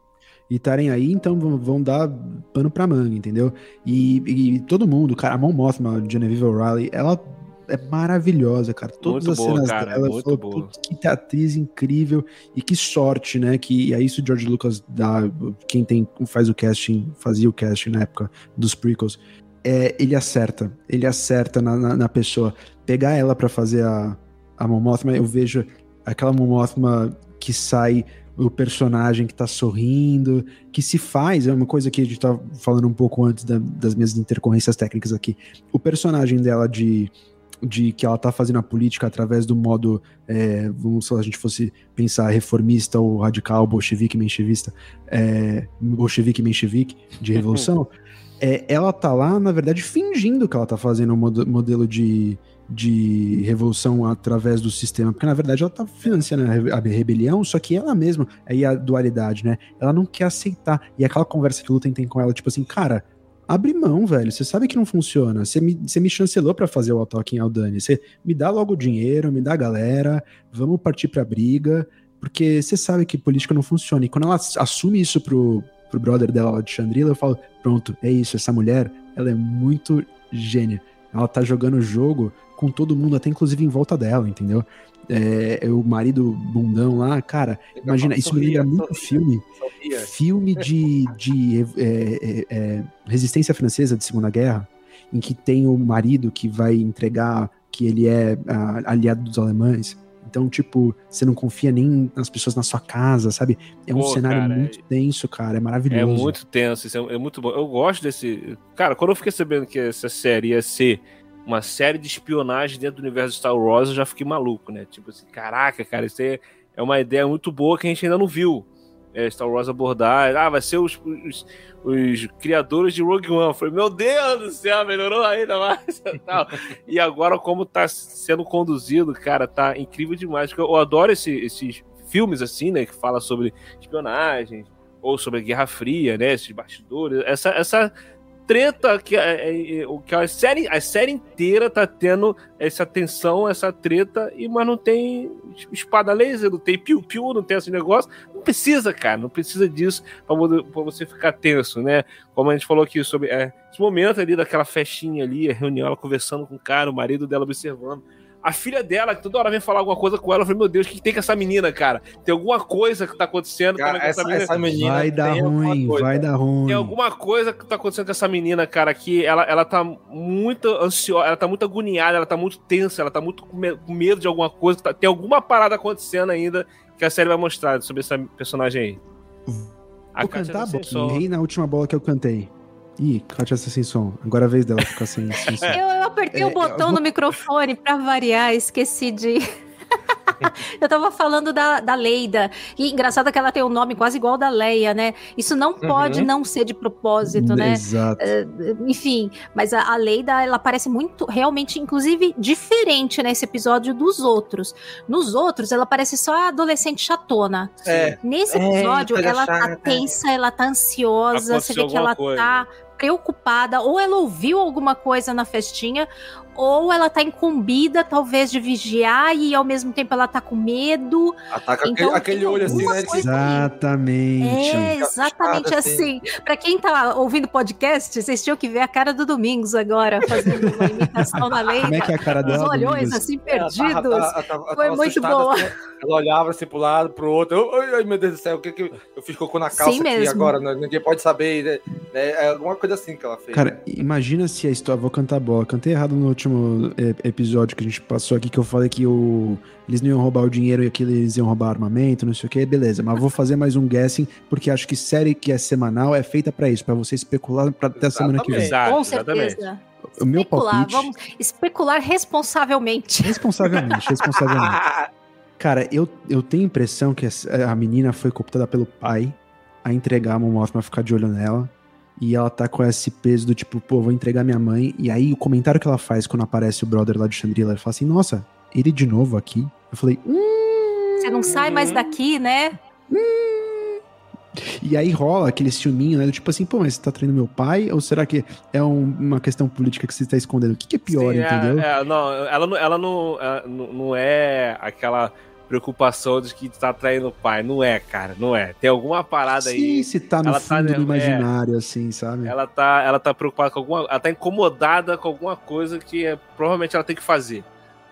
E estarem aí, então vão dar pano pra manga, entendeu? E, e todo mundo, cara, a Mon Mothma, Genevieve O'Reilly, ela é maravilhosa, cara. Todas muito as boa, cenas cara, dela, muito falou, que atriz incrível e que sorte, né? Que é isso o George Lucas dá, quem tem faz o casting, fazia o casting na época dos prequels. É, ele acerta, ele acerta na, na, na pessoa pegar ela para fazer a, a Momothma, eu vejo aquela Momothma que sai o personagem que tá sorrindo, que se faz, é uma coisa que a gente tá falando um pouco antes da, das minhas intercorrências técnicas aqui. O personagem dela de, de que ela tá fazendo a política através do modo, é, vamos se a gente fosse pensar reformista ou radical, bolchevique, menchevista, é, bolchevique, menchevique, de revolução, é, ela tá lá, na verdade, fingindo que ela tá fazendo um modelo de, de revolução através do sistema, porque na verdade ela tá financiando a rebelião, só que ela mesma, aí a dualidade, né? Ela não quer aceitar. E aquela conversa que o Lutem tem com ela, tipo assim, cara, abre mão, velho. Você sabe que não funciona. Você me, você me chancelou para fazer o Altok em Aldani. Você me dá logo o dinheiro, me dá a galera, vamos partir pra briga, porque você sabe que política não funciona. E quando ela assume isso pro, pro brother dela de Chandrila, eu falo, pronto, é isso, essa mulher, ela é muito gênia. Ela tá jogando o jogo com todo mundo, até inclusive em volta dela, entendeu? É, é o marido bundão lá, cara, imagina, isso me lembra muito filme, filme de, de é, é, é, resistência francesa de Segunda Guerra, em que tem o marido que vai entregar que ele é a, aliado dos alemães. Então, tipo, você não confia nem nas pessoas na sua casa, sabe? É um Pô, cenário cara, muito tenso, cara. É maravilhoso. É muito tenso, isso é, é, muito bom. Eu gosto desse. Cara, quando eu fiquei sabendo que essa série ia ser uma série de espionagem dentro do universo Star Wars, eu já fiquei maluco, né? Tipo assim, caraca, cara, isso é, é uma ideia muito boa que a gente ainda não viu. É, Star Wars abordar, ah, vai ser os, os, os, criadores de Rogue One. Eu falei, meu Deus do céu, melhorou ainda mais. e agora, como tá sendo conduzido, cara, tá incrível demais. Eu adoro esse, esses filmes assim, né, que fala sobre espionagem ou sobre a Guerra Fria, né, esses bastidores. Essa, essa treta que, é, é, é que a, série, a série inteira tá tendo essa tensão, essa treta, e mas não tem espada laser, não tem piu-piu, não tem esse negócio. Não precisa, cara, não precisa disso para você ficar tenso, né? Como a gente falou aqui sobre é, esse momento ali daquela festinha ali, a reunião, ela conversando com o cara, o marido dela observando a filha dela, que toda hora vem falar alguma coisa com ela, eu falei, meu Deus, o que tem com essa menina, cara? Tem alguma coisa que tá acontecendo cara, essa, essa, menina. essa, menina. Vai dar ruim, vai dar ruim. Tem alguma coisa que tá acontecendo com essa menina, cara, que ela, ela tá muito ansiosa, ela tá muito agoniada, ela tá muito tensa, ela tá muito com medo de alguma coisa. Tá, tem alguma parada acontecendo ainda que a série vai mostrar sobre essa personagem aí. A Vou cantar, Bob. Errei na última bola que eu cantei. Ih, Kátia tá sem som. Agora é a vez dela ficar sem, sem som. Eu, eu apertei É, o botão vou- no microfone pra variar, esqueci de. eu tava falando da, da Leida. E engraçado que ela tem um nome quase igual da Leia, né? Isso não pode Uhum. não ser de propósito, né? Exato. Eh, enfim, mas a, a Leida, ela parece muito, realmente, inclusive, diferente nesse episódio dos outros. Nos outros, ela parece só a adolescente chatona. É. Nesse É, episódio, coisa ela tá tensa, ela tá ansiosa, Aconteceu você vê que ela coisa. tá preocupada, ou ela ouviu alguma coisa na festinha, ou ela tá incumbida, talvez, de vigiar, e ao mesmo tempo ela tá com medo. Ataca Então, aquele, aquele olho assim, né? Exatamente. É, exatamente Fechada, assim. Pra quem tá ouvindo podcast, vocês tinham que ver a cara do Domingos agora, fazendo uma imitação na lei. Como é que é a cara dela, Os olhões Domingos? assim, Ela tava- perdidos. ela tava- ela Foi muito boa. assim, ela olhava assim pro lado, pro outro. Ai, ai, meu Deus do céu, o que que eu, fiz cocô na calça Sim aqui mesmo. agora? né? Ninguém pode saber. né? É, é alguma coisa assim que ela fez. Cara, imagina se a história. Vou cantar bola. Cantei errado no último é, episódio que a gente passou aqui, que eu falei que o... eles não iam roubar o dinheiro e que eles iam roubar armamento, não sei o que. Beleza, mas vou fazer mais um guessing, porque acho que série que é semanal é feita pra isso, pra você especular pra até a semana que vem. Exato, Com exatamente. certeza. O meu Especular, palpite. vamos especular responsavelmente. Responsavelmente, responsavelmente. Cara, eu, eu tenho a impressão que a menina foi cooptada pelo pai a entregar a Momoth pra ficar de olho nela. E ela tá com esse peso do tipo, pô, vou entregar minha mãe. E aí o comentário que ela faz quando aparece o brother lá de Chandrila, ela fala assim, nossa, ele de novo aqui? Eu falei, hum. Você não sai mais daqui, né? E aí rola aquele ciúminho, né? Do tipo assim, pô, mas você tá traindo meu pai? Ou será que é um- uma questão política que você tá escondendo? O que, que é pior, Sim, é, entendeu? é, não, ela, não- ela não, ela não não é aquela preocupação de que tá traindo o pai. Não é, cara, não é. Tem alguma parada Sim, aí. se tá no ela tá, fundo né, do é. imaginário, assim, sabe? Ela tá, ela tá preocupada com alguma. Ela tá incomodada com alguma coisa que é, provavelmente ela tem que fazer.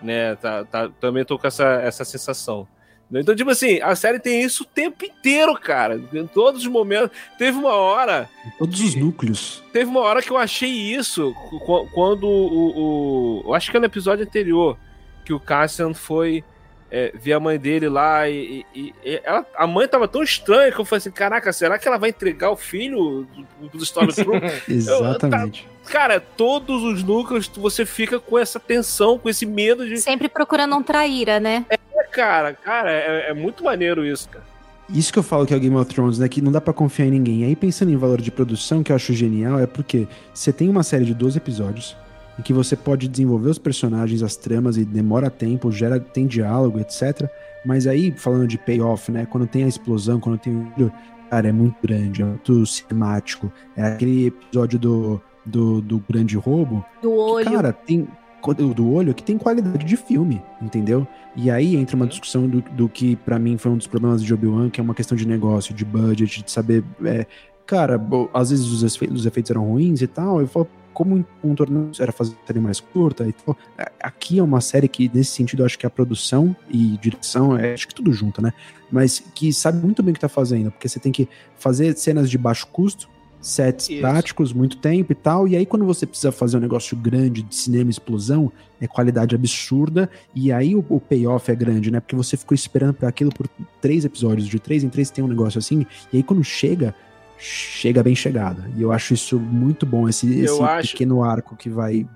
Né? Tá, tá- também tô com essa, essa sensação. Então, tipo assim, a série tem isso o tempo inteiro, cara. Em todos os momentos. Teve uma hora. Todos os núcleos. Teve uma hora que eu achei isso qu- quando o. o- eu acho que é no episódio anterior. Que o Cassian foi é, ver a mãe dele lá e. e- e ela- a mãe tava tão estranha que eu falei assim: caraca, será que ela vai entregar o filho do- dos Stormtroopers? Exatamente. Cara, todos os núcleos você fica com essa tensão, com esse medo de. Sempre procurando um traíra, né? É, cara, cara, é, é muito maneiro isso, cara. Isso que eu falo que é o Game of Thrones, né? Que não dá pra confiar em ninguém. E aí, pensando em valor de produção, que eu acho genial, é porque você tem uma série de 12 episódios em que você pode desenvolver os personagens, as tramas, e demora tempo, gera, tem diálogo, etc. Mas aí, falando de payoff, né? Quando tem a explosão, quando tem o. Cara, é muito grande, é muito cinemático. É aquele episódio do, do, do grande roubo. Do olho. Cara, tem. do do olho que tem qualidade de filme, entendeu? E aí entra uma discussão do, do que pra mim foi um dos problemas de Obi-Wan, que é uma questão de negócio, de budget, de saber. é, cara, às vezes os efeitos eram ruins e tal. Eu falo, como um torneio era fazer a série mais curta e tal. a- Aqui é uma série que, nesse sentido, eu acho que a produção e direção, é, acho que tudo junto, né? Mas que sabe muito bem o que tá fazendo, porque você tem que fazer cenas de baixo custo, sets Isso. práticos, muito tempo e tal. E aí, quando você precisa fazer um negócio grande de cinema explosão, é qualidade absurda. E aí o, o payoff é grande, né? Porque você ficou esperando para aquilo por três episódios, de três em três tem um negócio assim. E aí, quando chega, chega bem chegado. E eu acho isso muito bom, esse, esse acho- pequeno arco que vai.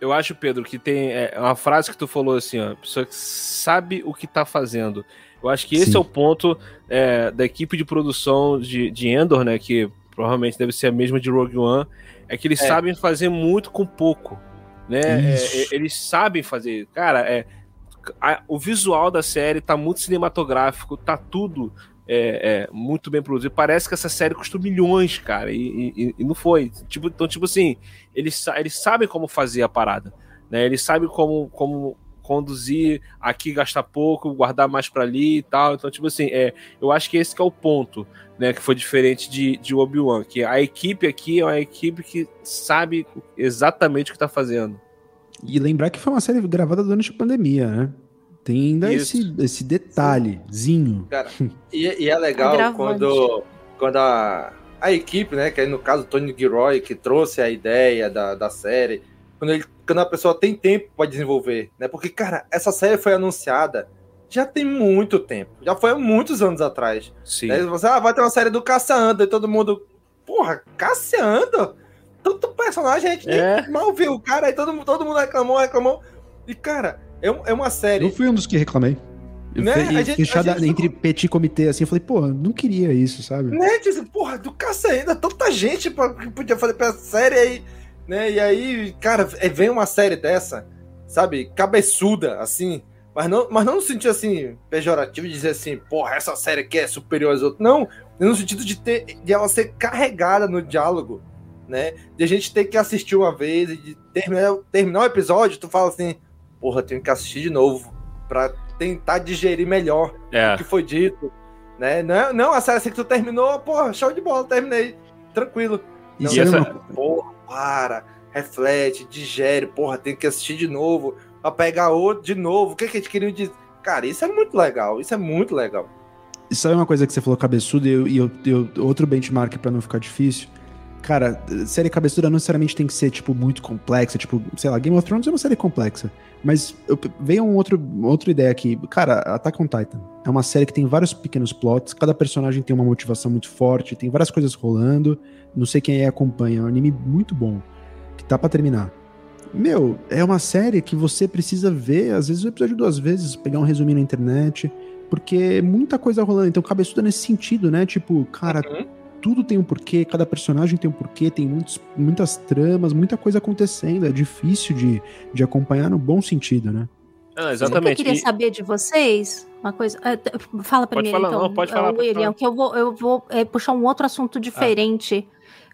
Eu acho, Pedro, que tem é, uma frase que tu falou assim, ó, a pessoa que sabe o que tá fazendo. Eu acho que esse Sim. é o ponto é, da equipe de produção de, de Endor, né, que provavelmente deve ser a mesma de Rogue One, é que eles É. sabem fazer muito com pouco, né? É, é, eles sabem fazer. Cara, é, a- o visual da série tá muito cinematográfico, tá tudo é, é, muito bem produzido. Parece que essa série custou milhões, cara, e, e- e não foi. Tipo, então, tipo assim, eles, eles sabem como fazer a parada, né? Eles sabem como, como conduzir aqui, gastar pouco, guardar mais pra ali e tal. Então, tipo assim, é, eu acho que esse que é o ponto, né? Que foi diferente de, de Obi-Wan, que a equipe aqui é uma equipe que sabe exatamente o que tá fazendo. E lembrar que foi uma série gravada durante a pandemia, né? Tem ainda Isso. esse, esse detalhezinho. Cara, e, e é legal Agravante. quando, quando a, a equipe, né, que aí no caso o Tony Gilroy, que trouxe a ideia da, da série, quando, ele, quando a pessoa tem tempo para desenvolver, né? Porque, cara, essa série foi anunciada já tem muito tempo, já foi há muitos anos atrás. Sim. Né? Você, ah, vai ter uma série do Cassiano, e todo mundo, porra, Cassiano? tanto personagem, a gente É. nem mal viu o cara, aí todo, todo mundo reclamou, reclamou. E, cara, é, é uma série. Eu fui um dos que reclamei. Eu Né? fui- A gente- fechada gente- entre petit comitê, assim, eu falei, pô, não queria isso, sabe? Né, disse, porra, do cacete, ainda tanta gente pra, que podia fazer pra série aí, né? E aí, cara, é, vem uma série dessa, sabe, cabeçuda, assim, mas não, mas não no sentido assim, pejorativo, de dizer assim, porra, essa série aqui é superior às outras. Não, no sentido de ter de ela ser carregada no diálogo, né? De a gente ter que assistir uma vez e de terminar, terminar o episódio, tu fala assim, porra, tenho que assistir de novo pra tentar digerir melhor É. o que foi dito, né? Não, não a série assim que tu terminou, porra, show de bola, terminei, tranquilo. E Não, sabe essa- porra, para, reflete, digere, porra, tem que assistir de novo, pra pegar outro de novo, o que que a gente queria dizer? Cara, isso é muito legal, isso é muito legal. E sabe uma coisa que você falou cabeçudo e, eu, e eu- eu- outro benchmark pra não ficar difícil? Cara, série cabeçuda não necessariamente tem que ser, tipo, muito complexa. Tipo, sei lá, Game of Thrones é uma série complexa. Mas eu, veio um outro, outra ideia aqui. Cara, Attack on Titan é uma série que tem vários pequenos plots. Cada personagem tem uma motivação muito forte. Tem várias coisas rolando. Não sei quem aí acompanha. É um anime muito bom. Que tá pra terminar. Meu, é uma série que você precisa ver, às vezes, o episódio duas vezes, pegar um resuminho na internet, porque é muita coisa rolando. Então, cabeçuda nesse sentido, né? Tipo, cara, tudo tem um porquê, cada personagem tem um porquê, tem muitos, muitas tramas, muita coisa acontecendo. É difícil de, de acompanhar no bom sentido, né? Ah, Sabe o que exatamente. eu queria E- saber de vocês? Uma coisa. ah, t- Fala Pode primeiro, falar, então. não, pode ah, falar, pode William, falar. que eu vou, eu vou é, puxar um outro assunto diferente.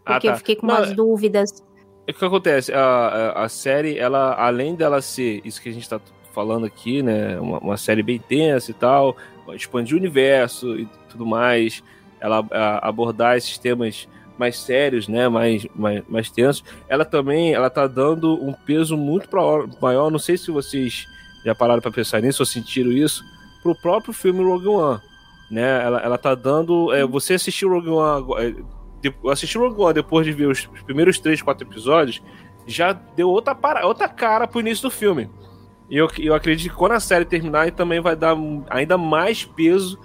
Ah, Porque tá. eu fiquei com Não, umas é- dúvidas. O que acontece? A, a, a série, ela, além dela ser isso que a gente tá falando aqui, né? Uma, uma série bem tensa e tal, expandir o universo e tudo mais, ela a- abordar esses temas mais sérios, né? Mais, mais, mais tensos. Ela também, ela tá dando um peso muito maior. Não sei se vocês já pararam para pensar nisso ou sentiram isso, pro próprio filme Rogue One. Né? Ela, ela tá dando. é, você assistiu Rogue One agora- é, de- eu assisti Rogue One depois de ver os, os primeiros três, quatro episódios, já deu outra, para, outra cara pro início do filme. E eu, eu acredito que quando a série terminar, também vai dar ainda mais peso.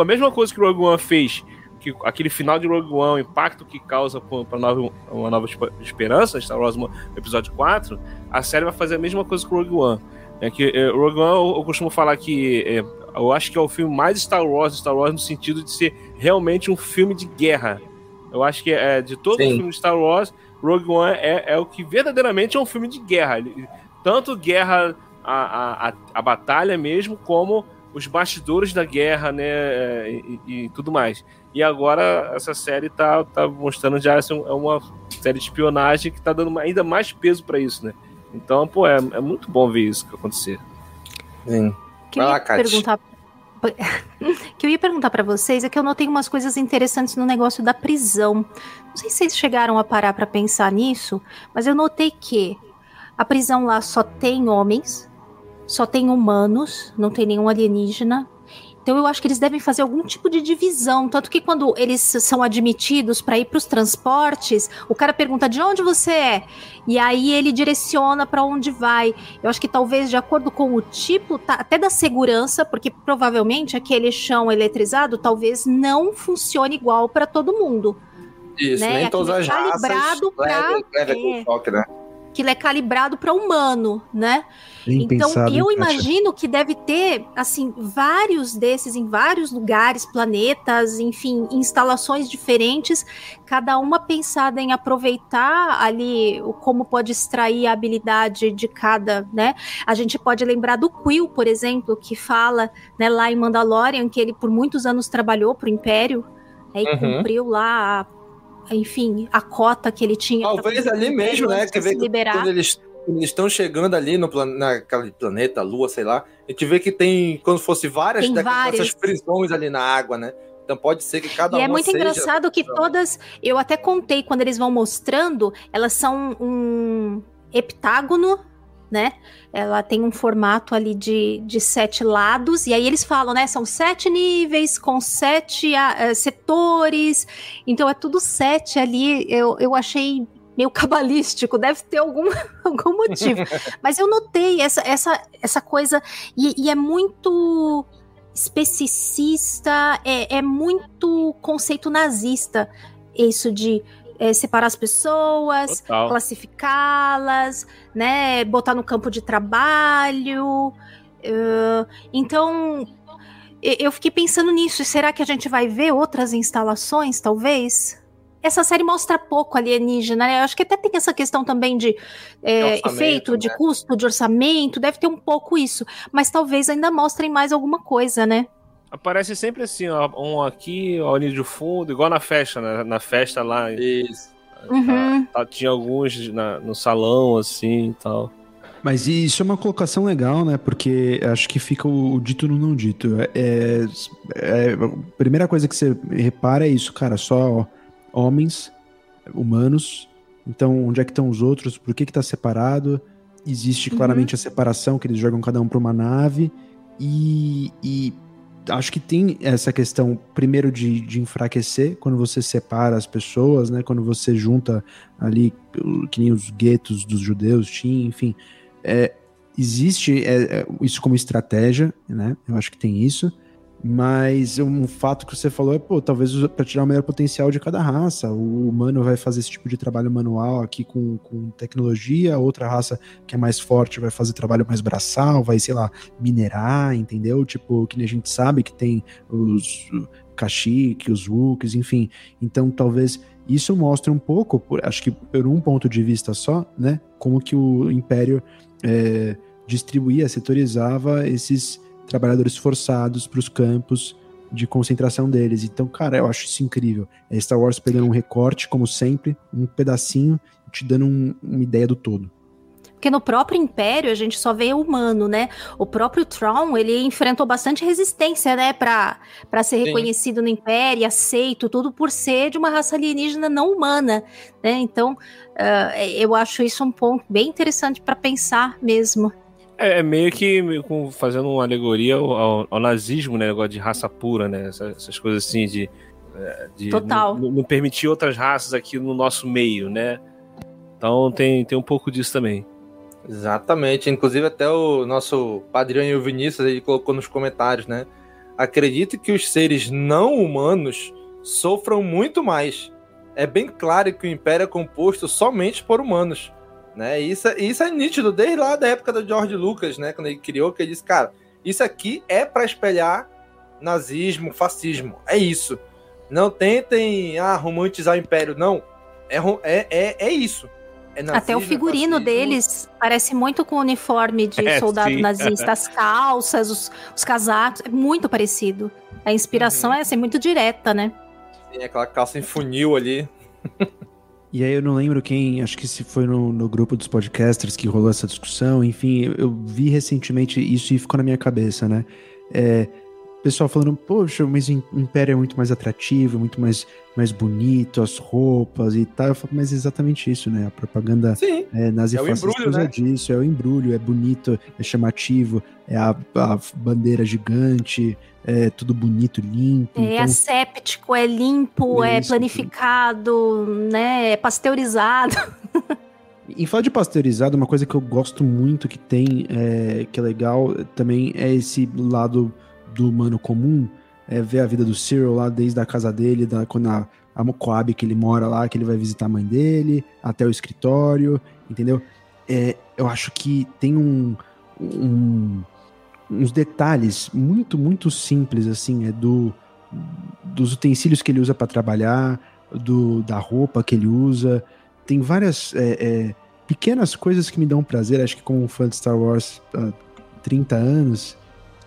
A mesma coisa que o Rogue One fez, que aquele final de Rogue One, o impacto que causa para nova, uma nova espe- esperança, Star Wars episódio 4, a série vai fazer a mesma coisa que o Rogue One. É que é, Rogue One, eu, eu costumo falar que é, eu acho que é o filme mais Star Wars, Star Wars no sentido de ser realmente um filme de guerra. Eu acho que é, de todos os filmes de Star Wars, Rogue One é, é o que verdadeiramente é um filme de guerra. Tanto guerra, a, a, a, a batalha mesmo, como os bastidores da guerra, né? E, e- e tudo mais. E agora essa série tá, tá mostrando já assim, é uma série de espionagem que tá dando ainda mais peso pra isso, né? Então, pô, é, é muito bom ver isso acontecer. Sim. que eu ia perguntar que eu ia perguntar pra vocês é que eu notei umas coisas interessantes no negócio da prisão. Não sei se vocês chegaram a parar pra pensar nisso, mas eu notei que a prisão lá só tem homens, só tem humanos, não tem nenhum alienígena. Então eu acho que eles devem fazer algum tipo de divisão, tanto que quando eles são admitidos para ir para os transportes, o cara pergunta de onde você é, e aí ele direciona para onde vai. Eu acho que talvez de acordo com o tipo, tá, até da segurança, porque provavelmente aquele chão eletrizado talvez não funcione igual para todo mundo. Isso, né? nem todas Aquilo as é raças calibrado pra- leva, leva é. choque, né? que ele é calibrado para humano, né? Então eu imagino que deve ter assim vários desses em vários lugares, planetas, enfim, instalações diferentes, cada uma pensada em aproveitar ali o como pode extrair a habilidade de cada, né? A gente pode lembrar do Quill, por exemplo, que fala, né, lá em Mandalorian que ele por muitos anos trabalhou para o Império, aí Uhum. cumpriu lá a- enfim, a cota que ele tinha. Talvez ali mesmo, né? Que quando eles eles estão chegando ali no plan naquele planeta, Lua, sei lá, a gente vê que tem, como se fosse várias Tem dessas prisões ali na água, né? Então pode ser que cada E uma é muito seja- engraçado que todas, eu até contei quando eles vão mostrando, elas são um heptágono, né? Ela tem um formato ali de, de sete lados, e aí eles falam, né? São sete níveis com sete eh, setores, então é tudo sete ali. Eu, eu achei meio cabalístico, deve ter algum, algum motivo. Mas eu notei essa, essa, essa coisa, e, e é muito especicista, é, é muito conceito nazista, isso de é, separar as pessoas, classificá-las, né? Botar no campo de trabalho. Uh, então, eu fiquei pensando nisso. Será que a gente vai ver outras instalações, talvez? Essa série mostra pouco alienígena, né? Eu acho que até tem essa questão também de é, efeito, de né? custo, de orçamento, deve ter um pouco isso. Mas talvez ainda mostrem mais alguma coisa, né? Aparece sempre assim, ó, um aqui, ó, ali de fundo, igual na festa, né? Na festa lá. Isso. Uhum. Tá, tinha alguns na- no salão, assim e tal. Mas isso é uma colocação legal, né? Porque acho que fica o, o dito no não dito. É, é- é- a primeira coisa que você repara é isso, cara, só homens, humanos. Então, onde é que estão os outros? Por que que tá separado? Existe claramente a separação, que eles jogam cada um pra uma nave. E, e acho que tem essa questão, primeiro, de, de enfraquecer quando você separa as pessoas, né? Quando você junta ali, que nem os guetos dos judeus tinham, enfim. É, existe é, é, isso como estratégia, né? Eu acho que tem isso. Mas um fato que você falou é, pô, talvez para tirar o melhor potencial de cada raça. O humano vai fazer esse tipo de trabalho manual aqui com, com tecnologia, outra raça que é mais forte vai fazer trabalho mais braçal, vai, sei lá, minerar, entendeu? Tipo, que a gente sabe que tem os Kashyyyk, os Wookies, enfim. Então, talvez isso mostre um pouco, por- acho que por um ponto de vista só, né? Como que o Império é, distribuía, setorizava esses trabalhadores forçados para os campos de concentração deles. Então, cara, eu acho isso incrível. É Star Wars pegando um recorte, como sempre, um pedacinho, te dando um- uma ideia do todo. Porque no próprio Império a gente só vê humano, né? O próprio Tron, ele enfrentou bastante resistência, né? Pra, pra ser Sim. reconhecido no Império, aceito, tudo por ser de uma raça alienígena não humana, né? Então, ah, eu acho isso um ponto bem interessante pra pensar mesmo. É, é meio que meio com- fazendo uma alegoria ao, ao- ao nazismo, né? Negócio de raça pura, né? Essas, essas coisas assim de. é, de Total. Não, não permitir outras raças aqui no nosso meio, né? Então tem, tem um pouco disso também. Exatamente. Inclusive, até o nosso padrinho Vinícius ele colocou nos comentários, né? Acredito que os seres não humanos sofram muito mais. É bem claro que o Império é composto somente por humanos. Né? E Isso, é- isso é nítido desde lá da época do George Lucas, né? Quando ele criou, que ele disse, cara, isso aqui é para espelhar nazismo, fascismo. É isso. Não tentem ah, romantizar o Império. Não. É, é, é, é isso. É Até o nazismo, é figurino fascismo. deles parece muito com o uniforme de É, soldado sim. nazista. As calças, os, os casacos, é muito parecido. A inspiração é assim, muito direta, né? Tem aquela calça em funil ali. E aí eu não lembro quem, acho que se foi no, no grupo dos podcasters que rolou essa discussão, enfim, eu, eu vi recentemente isso e ficou na minha cabeça, né? É, pessoal falando, poxa, mas o Império é muito mais atrativo, muito mais, mais bonito, as roupas e tal. Eu falo, mas é exatamente isso, né? A propaganda Sim. é, nazifascista É embrulho, né? disso, é o embrulho, é bonito, é chamativo, é a, a bandeira gigante, é tudo bonito, limpo. É então, asséptico, é limpo, é Isso. planificado, né? É pasteurizado. Em falar de pasteurizado, uma coisa que eu gosto muito que tem, é, que é legal também, é esse lado do humano comum, é ver a vida do Cyril lá desde a casa dele, da, quando a, a Mocoab que ele mora lá, que ele vai visitar a mãe dele, até o escritório, entendeu? É, eu acho que tem um, um- uns detalhes muito, muito simples, assim, é do dos utensílios que ele usa para trabalhar, do, da roupa que ele usa, tem várias é, é, pequenas coisas que me dão prazer, acho que como um fã de Star Wars há 30 anos,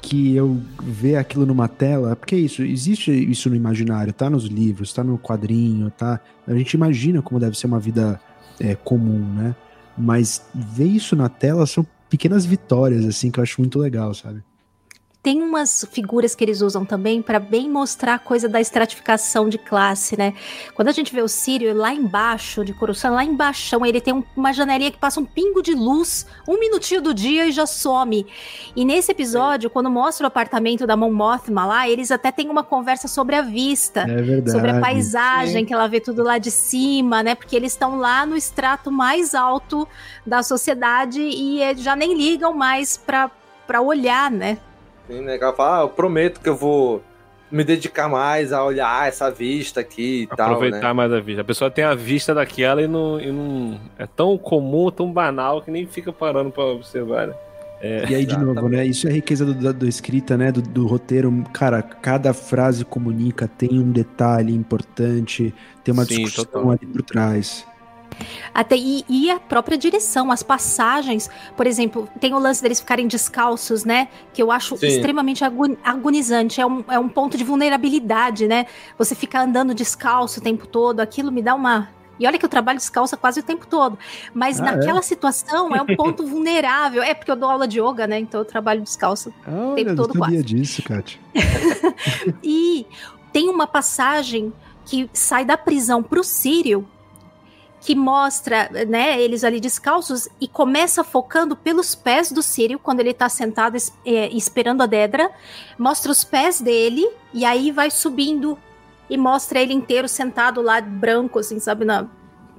que eu ver aquilo numa tela, porque é isso, existe isso no imaginário, tá nos livros, tá no quadrinho, tá? A gente imagina como deve ser uma vida é, comum, né? Mas ver isso na tela são pequenas vitórias, assim, que eu acho muito legal, sabe? Tem umas figuras que eles usam também para bem mostrar a coisa da estratificação de classe, né? Quando a gente vê o Sírio lá embaixo de Coruscant, lá embaixo, ele tem um- uma janelinha que passa um pingo de luz, um minutinho do dia e já some. E nesse episódio, quando mostra o apartamento da Mon Mothma lá, eles até têm uma conversa sobre a vista. É verdade. Sobre a paisagem, Sim. que ela vê tudo lá de cima, né? Porque eles estão lá no extrato mais alto da sociedade e eh, já nem ligam mais pra olhar, né? Tem, né? Ela fala, ah, eu prometo que eu vou me dedicar mais a olhar essa vista aqui e tal. Aproveitar né? mais a vista. A pessoa tem a vista daquela e não, e não. É tão comum, tão banal que nem fica parando pra observar, né? É, e aí, de novo, né? Isso é a riqueza do, da, do escrita, né? Do, do, roteiro. Cara, cada frase comunica, tem um detalhe importante, tem uma Sim, discussão total. ali por trás. Até, e, e, a própria direção, as passagens, por exemplo, tem o lance deles ficarem descalços, né? Que eu acho Sim. extremamente agonizante. É um, é um ponto de vulnerabilidade, né? Você ficar andando descalço o tempo todo, aquilo me dá uma e olha que eu trabalho descalça quase o tempo todo. Mas ah, naquela é? situação é um ponto vulnerável. É porque eu dou aula de yoga, né? Então eu trabalho descalça o tempo todo eu sabia quase. disso, Kátia. e tem uma passagem que sai da prisão pro Sírio que mostra, né, eles ali descalços e começa focando pelos pés do Sírio quando ele tá sentado é, esperando a Dedra, mostra os pés dele e aí vai subindo e mostra ele inteiro sentado lá, branco, assim, sabe, na,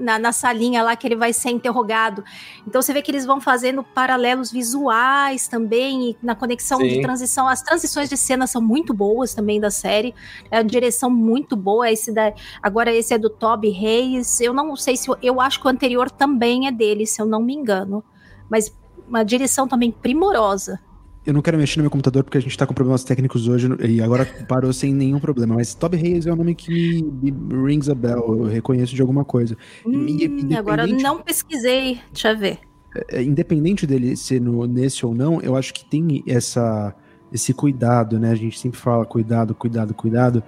na, na, salinha lá que ele vai ser interrogado. Então você vê que eles vão fazendo paralelos visuais também, e na conexão Sim. de transição. As transições de cena são muito boas também da série. É a direção muito boa. Esse da, agora esse é do Toby Reis. Eu não sei se. Eu, eu acho que o anterior também é dele, se eu não me engano. Mas uma direção também primorosa. Eu não quero mexer no meu computador porque a gente tá com problemas técnicos hoje e agora parou sem nenhum problema. Mas Toby Hayes é um nome que me rings a bell, eu reconheço de alguma coisa. Hum, e, agora eu não pesquisei, deixa eu ver. É, é, independente dele ser no, nesse ou não, eu acho que tem essa, esse cuidado, né? A gente sempre fala cuidado, cuidado, cuidado.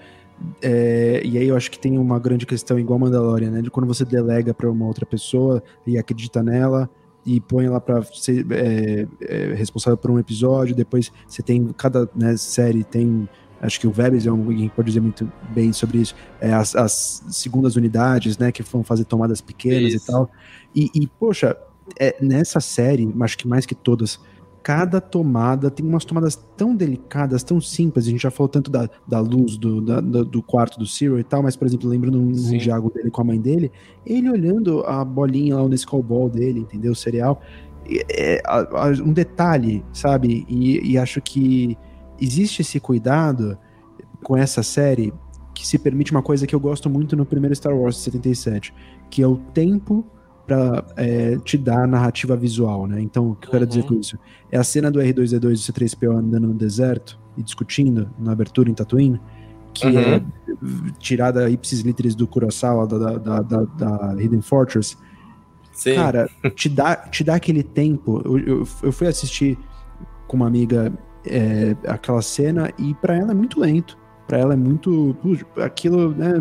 É, e aí eu acho que tem uma grande questão igual Mandalorian, né? De quando você delega para uma outra pessoa e acredita nela e põe ela para ser é, é, responsável por um episódio. Depois você tem cada né, série tem acho que o Vebs é um que pode dizer muito bem sobre isso, é, as, as, segundas unidades, né, que vão fazer tomadas pequenas isso. e tal. E, e poxa, é, nessa série, acho que mais que todas, cada tomada tem umas tomadas tão delicadas, tão simples. A gente já falou tanto da, da luz do, da, do quarto do Cyril e tal, mas, por exemplo, lembrando um, um diálogo dele com a mãe dele, ele olhando a bolinha lá, o Nescau Ball dele, entendeu? O cereal. É, é, um detalhe, sabe? E, e acho que existe esse cuidado com essa série que se permite uma coisa que eu gosto muito no primeiro Star Wars de 77, que é o tempo para é, te dar a narrativa visual, né? Então, o que eu quero uhum. dizer com isso? É a cena do R2D2 e C3PO andando no deserto e discutindo na abertura em Tatooine, que uhum. é tirada ipsis literis do Kurosawa, da, da, da, da Hidden Fortress. Sim. Cara, te dá, te dá aquele tempo. Eu, eu, eu fui assistir com uma amiga é, aquela cena e para ela é muito lento. Para ela é muito. Aquilo, né?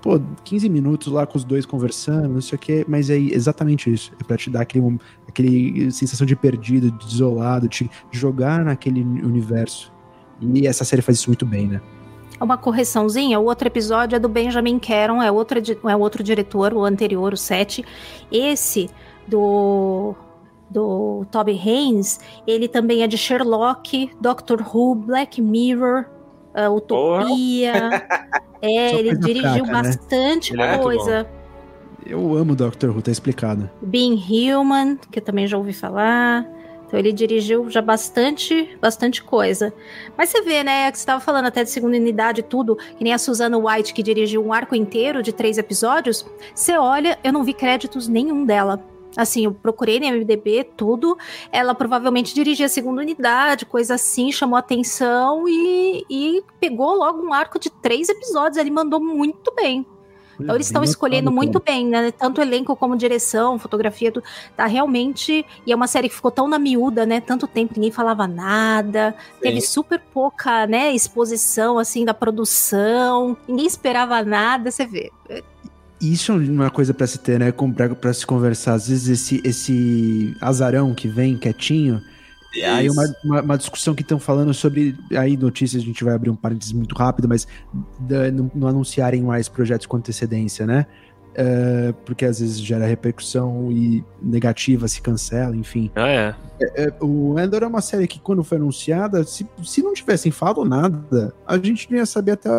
Pô, 15 minutos lá com os dois conversando, não sei o que, mas é exatamente isso. É pra te dar aquele, aquele sensação de perdido, de isolado, de jogar naquele universo. E essa série faz isso muito bem, né? Uma correçãozinha, o outro episódio é do Benjamin Caron, é outro, é outro diretor, o anterior, o 7. Esse do do Toby Haynes, ele também é de Sherlock, Doctor Who, Black Mirror, uh, Utopia. É, ele dirigiu fraca, né? bastante né? coisa. Eu amo Doctor Who, tá explicado. Being Human, que eu também já ouvi falar. Então ele dirigiu já bastante, bastante coisa. Mas você vê, né, que você estava falando até de segunda unidade tudo, que nem a Susana White que dirigiu um arco inteiro de três episódios. Você olha, eu não vi créditos nenhum dela. Assim, eu procurei no MDB, tudo. Ela provavelmente dirigia a segunda unidade, coisa assim, chamou atenção e, e pegou logo um arco de três episódios. Ele mandou muito bem. Então eles estão escolhendo muito bem, né? Tanto elenco como direção, fotografia, tudo. tá realmente. E é uma série que ficou tão na miúda, né? Tanto tempo, ninguém falava nada. Sim. Teve super pouca, né, exposição assim da produção. Ninguém esperava nada, você vê isso é uma coisa para se ter, né? Para se conversar. Às vezes esse, esse azarão que vem quietinho. Isso. Aí uma, uma, uma, discussão que estão falando sobre. Aí notícias, a gente vai abrir um parênteses muito rápido, mas da, não, não, anunciarem mais projetos com antecedência, né? Uh, porque às vezes gera repercussão e negativa se cancela, enfim. Ah, é. é, é o Endor é uma série que, quando foi anunciada, se, se não tivessem falado nada, a gente não ia saber até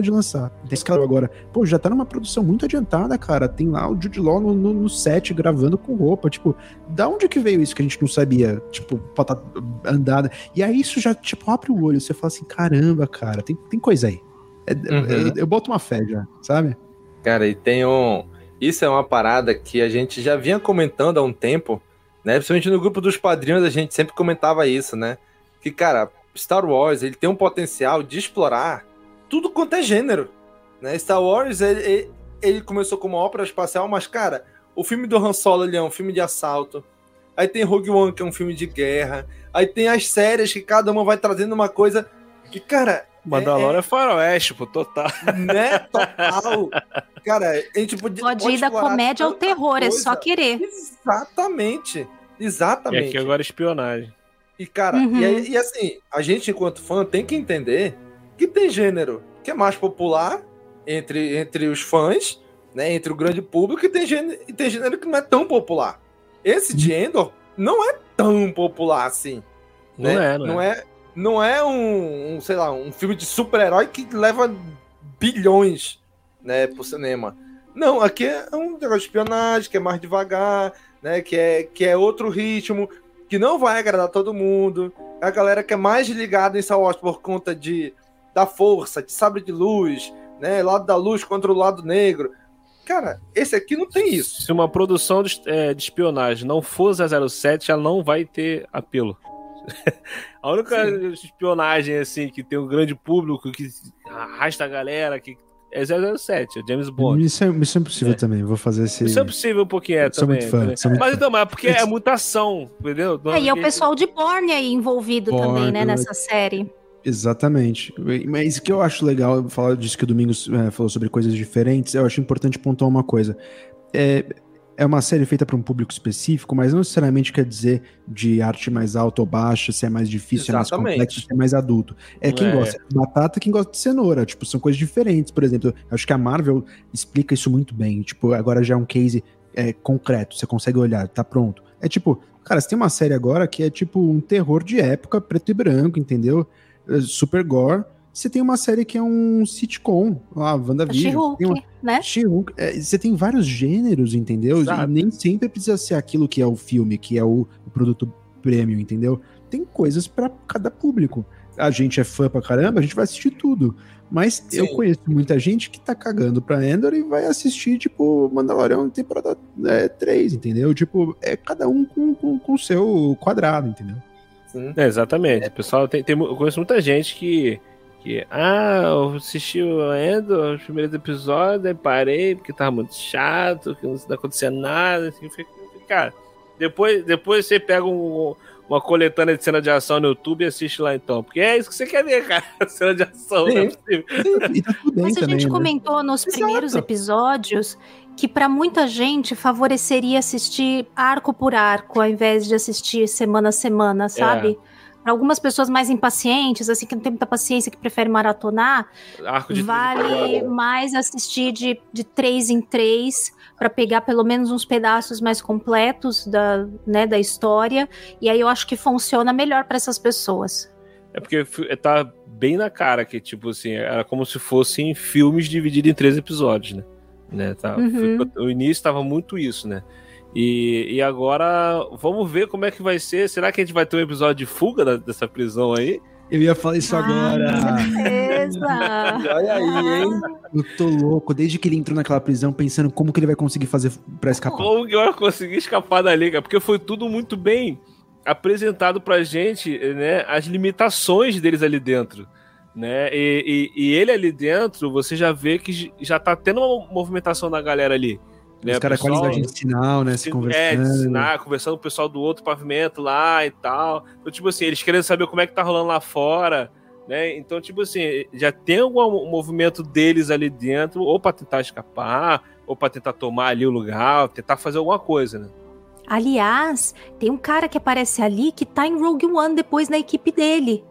de lançar. Desse cara agora, pô, já tá numa produção muito adiantada, cara. Tem lá o Jude Law no, no, no, set gravando com roupa. Tipo, da onde que veio isso que a gente não sabia? Tipo, tá andada. E aí isso já, tipo, abre o olho. Você fala assim: caramba, cara, tem, tem coisa aí. É, uhum. eu, eu boto uma fé já, sabe? Cara, e tem um. Isso é uma parada que a gente já vinha comentando há um tempo, né? Principalmente no grupo dos padrinhos, a gente sempre comentava isso, né? Que, cara, Star Wars ele tem um potencial de explorar tudo quanto é gênero. Né? Star Wars ele, ele começou como uma ópera espacial, mas, cara, o filme do Han Solo ele é um filme de assalto. Aí tem Rogue One, que é um filme de guerra. Aí tem as séries que cada uma vai trazendo uma coisa que, cara. Mandalorian é, é faroeste, pô, total. Né? Total. cara, a gente pode, pode ir da comédia ao terror, coisa. é só querer. Exatamente. Exatamente. E aqui agora espionagem. E, cara, uhum. e, e, assim, a gente, enquanto fã, tem que entender que tem gênero que é mais popular entre, entre os fãs, né? Entre o grande público, e tem, gênero, e tem gênero que não é tão popular. Esse de uhum. Endor não é tão popular assim. Né? Não é, não, não é. é. Não é um, um sei lá, um filme de super-herói que leva bilhões, né, pro cinema. Não, aqui é um negócio de espionagem, que é mais devagar, né, que é, que é outro ritmo, que não vai agradar todo mundo. É a galera que é mais ligada em Star Wars por conta de da força, de sabre de luz, né? Lado da luz contra o lado negro. Cara, esse aqui não tem isso. Se uma produção de, é, de espionagem não for 007, ela não vai ter apelo. a única Sim. espionagem assim que tem um grande público que arrasta a galera, que é 007, é James Bond. Missão, Missão Impossível é. também, vou fazer esse. Missão Impossível um pouquinho é sou também. Muito fã, também. Sou muito mas fã. então, mas é porque é mutação, entendeu? É, e é o pessoal de Borne aí envolvido Borne, também, né, nessa série. Exatamente. Mas o que eu acho legal, falar disso que o Domingos é, falou sobre coisas diferentes, eu acho importante pontuar uma coisa. É, é uma série feita para um público específico, mas não necessariamente quer dizer de arte mais alta ou baixa, se é mais difícil, Exatamente. é mais complexo, se é mais adulto. É quem é. gosta de batata, quem gosta de cenoura. Tipo, são coisas diferentes. Por exemplo, acho que a Marvel explica isso muito bem. Tipo, agora já é um case é, concreto, você consegue olhar, tá pronto. É tipo, cara, você tem uma série agora que é tipo um terror de época, preto e branco, entendeu? É, super gore você tem uma série que é um sitcom, lá, WandaVision. She uma... né? she é, você tem vários gêneros, entendeu? E nem sempre precisa ser aquilo que é o filme, que é o, o produto prêmio, entendeu? Tem coisas para cada público. A gente é fã pra caramba, a gente vai assistir tudo. Mas Sim. eu conheço muita gente que tá cagando pra Endor e vai assistir, tipo, Mandalorian temporada é, 3, entendeu? Tipo, é cada um com o seu quadrado, entendeu? É, exatamente. É. Pessoal, tem, tem, eu conheço muita gente que que, ah, eu assisti o Endo, os primeiros episódios, aí parei, porque tava muito chato, que não acontecia nada. Assim, cara, depois, depois você pega um, uma coletânea de cena de ação no YouTube e assiste lá então. Porque é isso que você quer ver, cara. Cena de ação, Sim. não é possível. Tá Mas a gente né? comentou nos primeiros Exato. episódios que para muita gente favoreceria assistir arco por arco, ao invés de assistir semana a semana, sabe? É. Para algumas pessoas mais impacientes, assim, que não tem muita paciência, que preferem maratonar, vale mais assistir de, de três em três para pegar pelo menos uns pedaços mais completos da, né, da história. E aí eu acho que funciona melhor para essas pessoas. É porque tá bem na cara que, tipo assim, era como se fossem filmes divididos em três episódios, né? Né tá, uhum. O início tava muito isso, né? E, e agora vamos ver como é que vai ser. Será que a gente vai ter um episódio de fuga da, dessa prisão aí? Eu ia falar isso ah, agora. Olha aí, hein? Eu tô louco, desde que ele entrou naquela prisão, pensando como que ele vai conseguir fazer pra escapar. Como que vai conseguir escapar da liga? Porque foi tudo muito bem apresentado pra gente, né? As limitações deles ali dentro. Né? E, e, e ele ali dentro, você já vê que já tá tendo uma movimentação da galera ali. Né, Os caras com a linguagem de sinal, né? Se, conversando. É, de sinal, conversando com o pessoal do outro pavimento lá e tal. Então, tipo assim, eles querendo saber como é que tá rolando lá fora, né? Então, tipo assim, já tem algum movimento deles ali dentro, ou pra tentar escapar, ou pra tentar tomar ali o lugar, tentar fazer alguma coisa, né? Aliás, tem um cara que aparece ali que tá em Rogue One depois na equipe dele.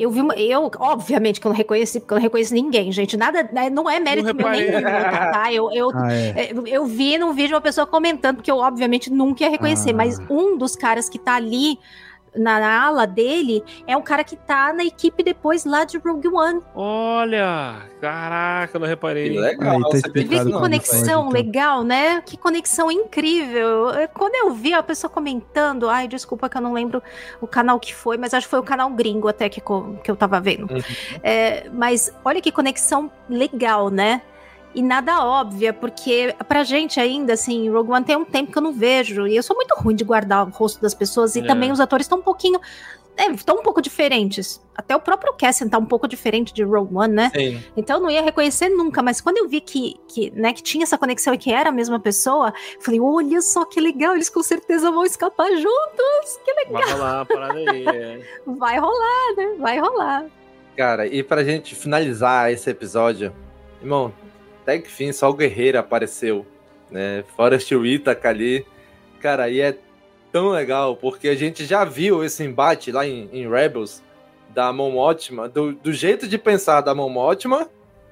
Eu vi uma, eu, obviamente que eu não reconheci, porque eu não reconheço ninguém, gente. Nada, né, não é mérito não meu nenhum, tá? Eu, eu, ah, é. eu, eu, vi num vídeo uma pessoa comentando, porque eu, obviamente, nunca ia reconhecer, ah. mas um dos caras que tá ali na ala dele é um cara que tá na equipe depois lá de Rogue One. Olha! Caraca, eu não reparei. Que legal. Aí tá você Vê explicado que conexão então. legal, né? Que conexão incrível. Quando eu vi a pessoa comentando, ai, desculpa que eu não lembro o canal que foi, mas acho que foi o canal gringo até que, que eu tava vendo. É, mas olha que conexão legal, né? E nada óbvia, porque pra gente ainda, assim, Rogue One tem um tempo que eu não vejo. E eu sou muito ruim de guardar o rosto das pessoas. E É. também os atores estão um pouquinho. Estão um pouco diferentes. Até o próprio Cassian tá um pouco diferente de Rogue One, né? Sim. Então eu não ia reconhecer nunca, mas quando eu vi que, que, né, que tinha essa conexão e que era a mesma pessoa, falei, olha só que legal, eles com certeza vão escapar juntos, que legal. Vai rolar parada aí. é. Vai rolar, né? Vai rolar. Cara, e pra gente finalizar esse episódio, irmão, até que fim só o Guerreiro apareceu, né? Forrest Whitaker ali. Cara, e é tão legal, porque a gente já viu esse embate lá em, em Rebels da Mon Mothma, do, do jeito de pensar da Mon Mothma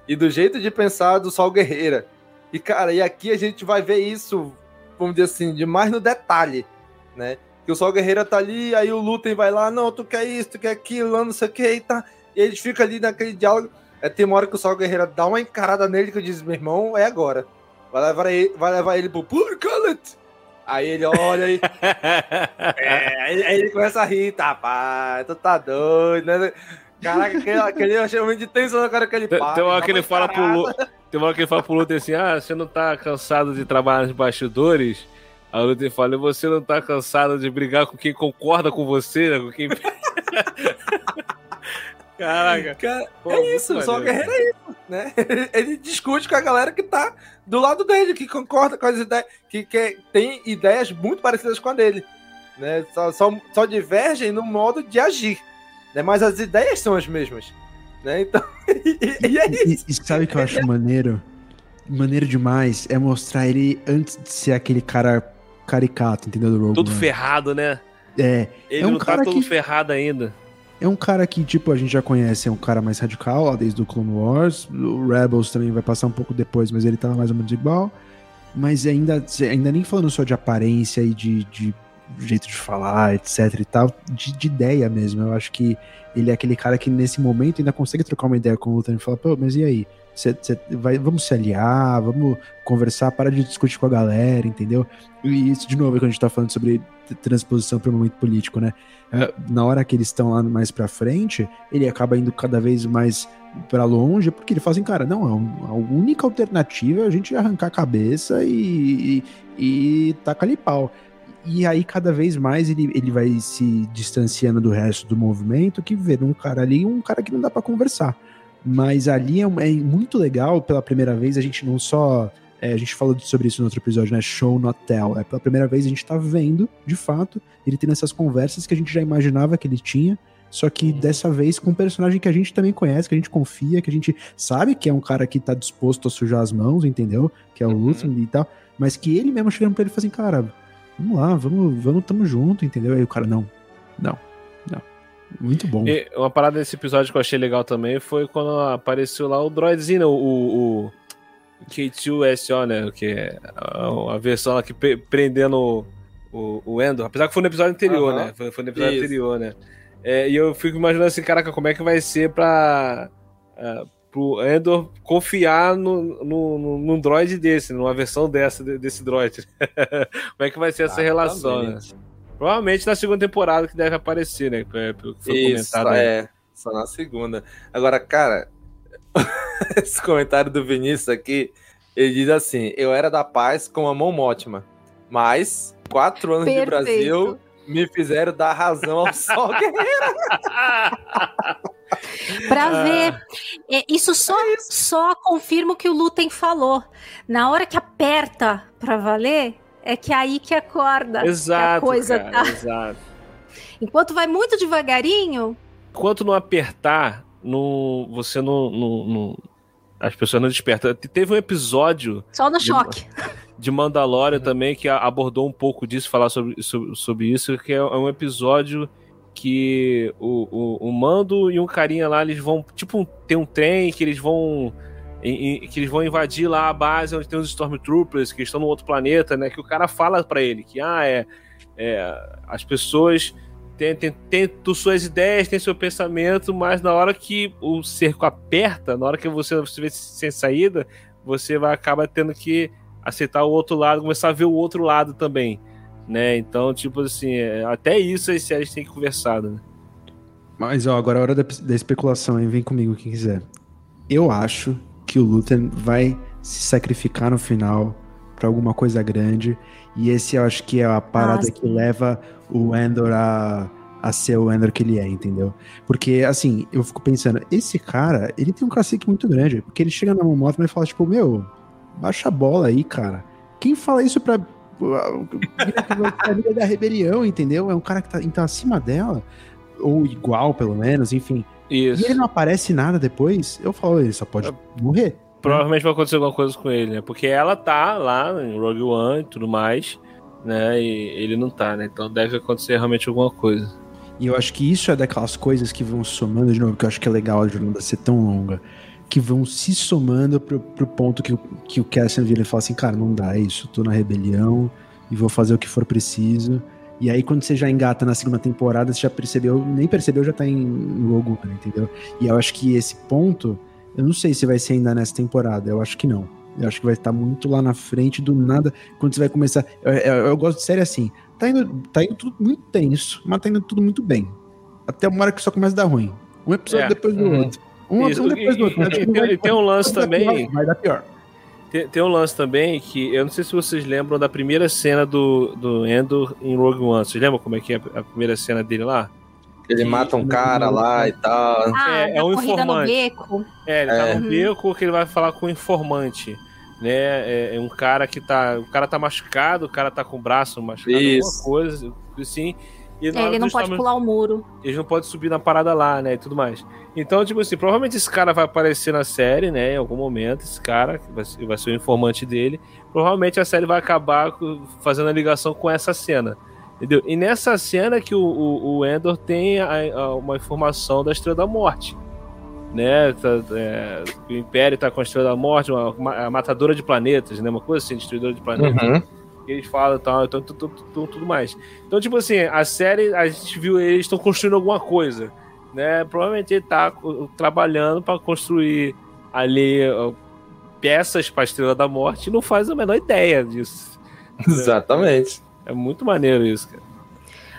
e do jeito de pensar do Sol Guerreira. E, cara, e aqui a gente vai ver isso, vamos dizer assim, de mais no detalhe, né? Que o Sol Guerreira tá ali, aí o Lutem vai lá, não, tu quer isso, tu quer aquilo, não sei o que, e tá. E eles ficam ali naquele diálogo. É, tem uma hora que o Sol Guerreira dá uma encarada nele que eu diz, meu irmão, é agora. Vai levar ele, vai levar ele pro Purcullet. Aí ele olha aí. é, aí, aí ele começa a rir, tá, pá, tu tá doido, né? Caraca, aquele, aquele eu achei muito de tensão na cara que ele Tem, para. tem uma hora que ele fala pro Lu. Tem uma hora que ele fala pro Luther assim: Ah, você não tá cansado de trabalhar nos bastidores? Aí o Luther fala: "E Você não tá cansado de brigar com quem concorda com você, né? Com quem. Caraca. Cara, Pô, é isso, o Sol. Guerreiro é isso, né? Ele discute com a galera que tá do lado dele, que concorda com as ideias, que, que tem ideias muito parecidas com a dele, né? Só, só, só divergem no modo de agir, né? Mas as ideias são as mesmas, né? Então, e, e é E, isso. e sabe o que eu acho maneiro? Maneiro demais é mostrar ele antes de ser aquele cara caricato, entendeu? Do Rogue Todo ferrado, né? É, Ele é um não tá cara todo que ferrado ainda. É um cara que, tipo, a gente já conhece, é um cara mais radical, lá desde o Clone Wars. O Rebels também vai passar um pouco depois, mas ele tava mais ou menos igual. Mas ainda, ainda nem falando só de aparência e de, de jeito de falar, etc e tal, de, de ideia mesmo. Eu acho que ele é aquele cara que nesse momento ainda consegue trocar uma ideia com o Luthor e falar, pô, mas e aí? Cê, cê vai, vamos se aliar, vamos conversar, para de discutir com a galera, entendeu? E isso, de novo, é quando a gente tá falando sobre transposição para o momento político, né? É, Na hora que eles estão lá mais pra frente, ele acaba indo cada vez mais pra longe, porque ele fala assim, cara, não, a un- a única alternativa é a gente arrancar a cabeça e, e, e tacar ali pau. E aí, cada vez mais, ele, ele vai se distanciando do resto do movimento, que vê um cara ali, um cara que não dá pra conversar. Mas ali é, é muito legal, pela primeira vez, a gente não só. é, a gente falou sobre isso no outro episódio, né? Show not tell. É pela primeira vez a gente tá vendo, de fato, ele tendo essas conversas que a gente já imaginava que ele tinha. Só que dessa vez com um personagem que a gente também conhece, que a gente confia, que a gente sabe que é um cara que tá disposto a sujar as mãos, entendeu? Que é o Luthor e tal. Mas que ele mesmo chegando pra ele e assim, cara, vamos lá, vamos, vamos, tamo junto, entendeu? Aí o cara, não, não. Muito bom. E uma parada desse episódio que eu achei legal também foi quando apareceu lá o droidzinho, né? o, o, o K2SO, né? Que é a, a versão lá que pre- prendendo o, o Endor. Apesar que foi no episódio anterior, Aham. né? Foi, foi no episódio Isso. anterior, né? É, e eu fico imaginando assim, caraca, como é que vai ser pra. ah, pro Endor confiar no, no, no, num droid desse, numa versão dessa, de- desse droid. como é que vai ser essa relação, né? Provavelmente na segunda temporada que deve aparecer, né? Pelo que foi Isso, comentado. aí. é. Só na segunda. Agora, cara, esse comentário do Vinícius aqui, ele diz assim: Eu era da paz com a mão ótima, mas quatro anos de Perfeito. Brasil me fizeram dar razão ao sol guerreiro. Pra Ah. ver. É, isso só, só confirma o que o Lutem falou. Na hora que aperta pra valer, é que é aí que acorda. que a Exato, coisa cara, tá. exato. Enquanto vai muito devagarinho, Enquanto não apertar, não, você não, não- não- As pessoas não despertam. Te- Teve um episódio só no De- choque. de Mandalorian também que abordou um pouco disso, falar sobre, sobre, sobre isso, que é um episódio que o, o, o Mando e um carinha lá, eles vão. Tipo, tem um trem que eles vão. Em- em- que eles vão invadir lá a base onde tem os Stormtroopers, que estão no outro planeta, né? Que o cara fala pra ele que, ah, é. é, as pessoas tem, tem tu, suas ideias, tem seu pensamento, mas na hora que o cerco aperta, na hora que você, você vê sem saída, você vai acaba tendo que aceitar o outro lado, começar a ver o outro lado também, né? Então, tipo assim, é, até isso as séries têm que conversar, né? Mas ó, agora é a hora da, da especulação, hein? Vem comigo quem quiser. Eu acho que o Luther vai se sacrificar no final para alguma coisa grande. E esse eu acho que é a parada ah, que leva o Endor a, a ser o Endor que ele é, entendeu? Porque, assim, eu fico pensando, esse cara, ele tem um cacique muito grande. Porque ele chega na moto e fala, tipo, meu, baixa a bola aí, cara. Quem fala isso pra. família da rebelião, entendeu? É um cara que tá, tá acima dela ou igual, pelo menos, enfim. Isso. E ele não aparece nada depois, eu falo, ele só pode morrer. Provavelmente vai acontecer alguma coisa com ele, né? Porque ela tá lá em Rogue One e tudo mais, né? E ele não tá, né? Então deve acontecer realmente alguma coisa. E eu acho que isso é daquelas coisas que vão somando de novo, que eu acho que é legal a jornada ser tão longa, que vão se somando pro, pro ponto que, que o Cassian vira e fala assim, cara, não dá isso, tô na rebelião e vou fazer o que for preciso. E aí, quando você já engata na segunda temporada, você já percebeu, nem percebeu, já tá em, One, entendeu? E eu acho que esse ponto, eu não sei se vai ser ainda nessa temporada, eu acho que não. Eu acho que vai estar muito lá na frente do nada, quando você vai começar. Eu, eu, eu gosto de série assim, tá indo, tá indo tudo muito tenso, mas tá indo tudo muito bem. Até uma hora que só começa a dar ruim. Um episódio é. depois do uhum. outro. Um, Isso, um depois do outro. E, e, vai, tem um lance também. vai dar pior. Tem, tem, um lance também que eu não sei se vocês lembram da primeira cena do, do Endor em Rogue One. Vocês lembram como é que é a primeira cena dele lá? Ele mata um cara lá e tal. Ah, é, é um informante. É, ele tá é. tá no beco que ele vai falar com o informante. Né? É, é, um cara que tá. O cara tá machucado, o cara tá com o braço machucado, Isso. alguma coisa, assim. E é, ele não pode pular o muro. Eles não podem subir na parada lá, né? E tudo mais. Então, tipo assim, provavelmente esse cara vai aparecer na série, né? Em algum momento, esse cara, vai ser, vai ser o informante dele. Provavelmente a série vai acabar fazendo a ligação com essa cena. Entendeu? E nessa cena que o, o, o Endor tem a, a, uma informação da Estrela da Morte. Né? Tá, é, o Império tá com a Estrela da Morte, uma, uma matadora de planetas, né? Uma coisa assim, destruidora de planetas. Uhum eles falam e tal, então tudo, tudo, tudo, mais. Então, tipo assim, a série, a gente viu eles estão construindo alguma coisa, né? Provavelmente ele tá trabalhando para construir ali peças para a Estrela da Morte e não faz a menor ideia disso. Exatamente. É muito maneiro isso, cara.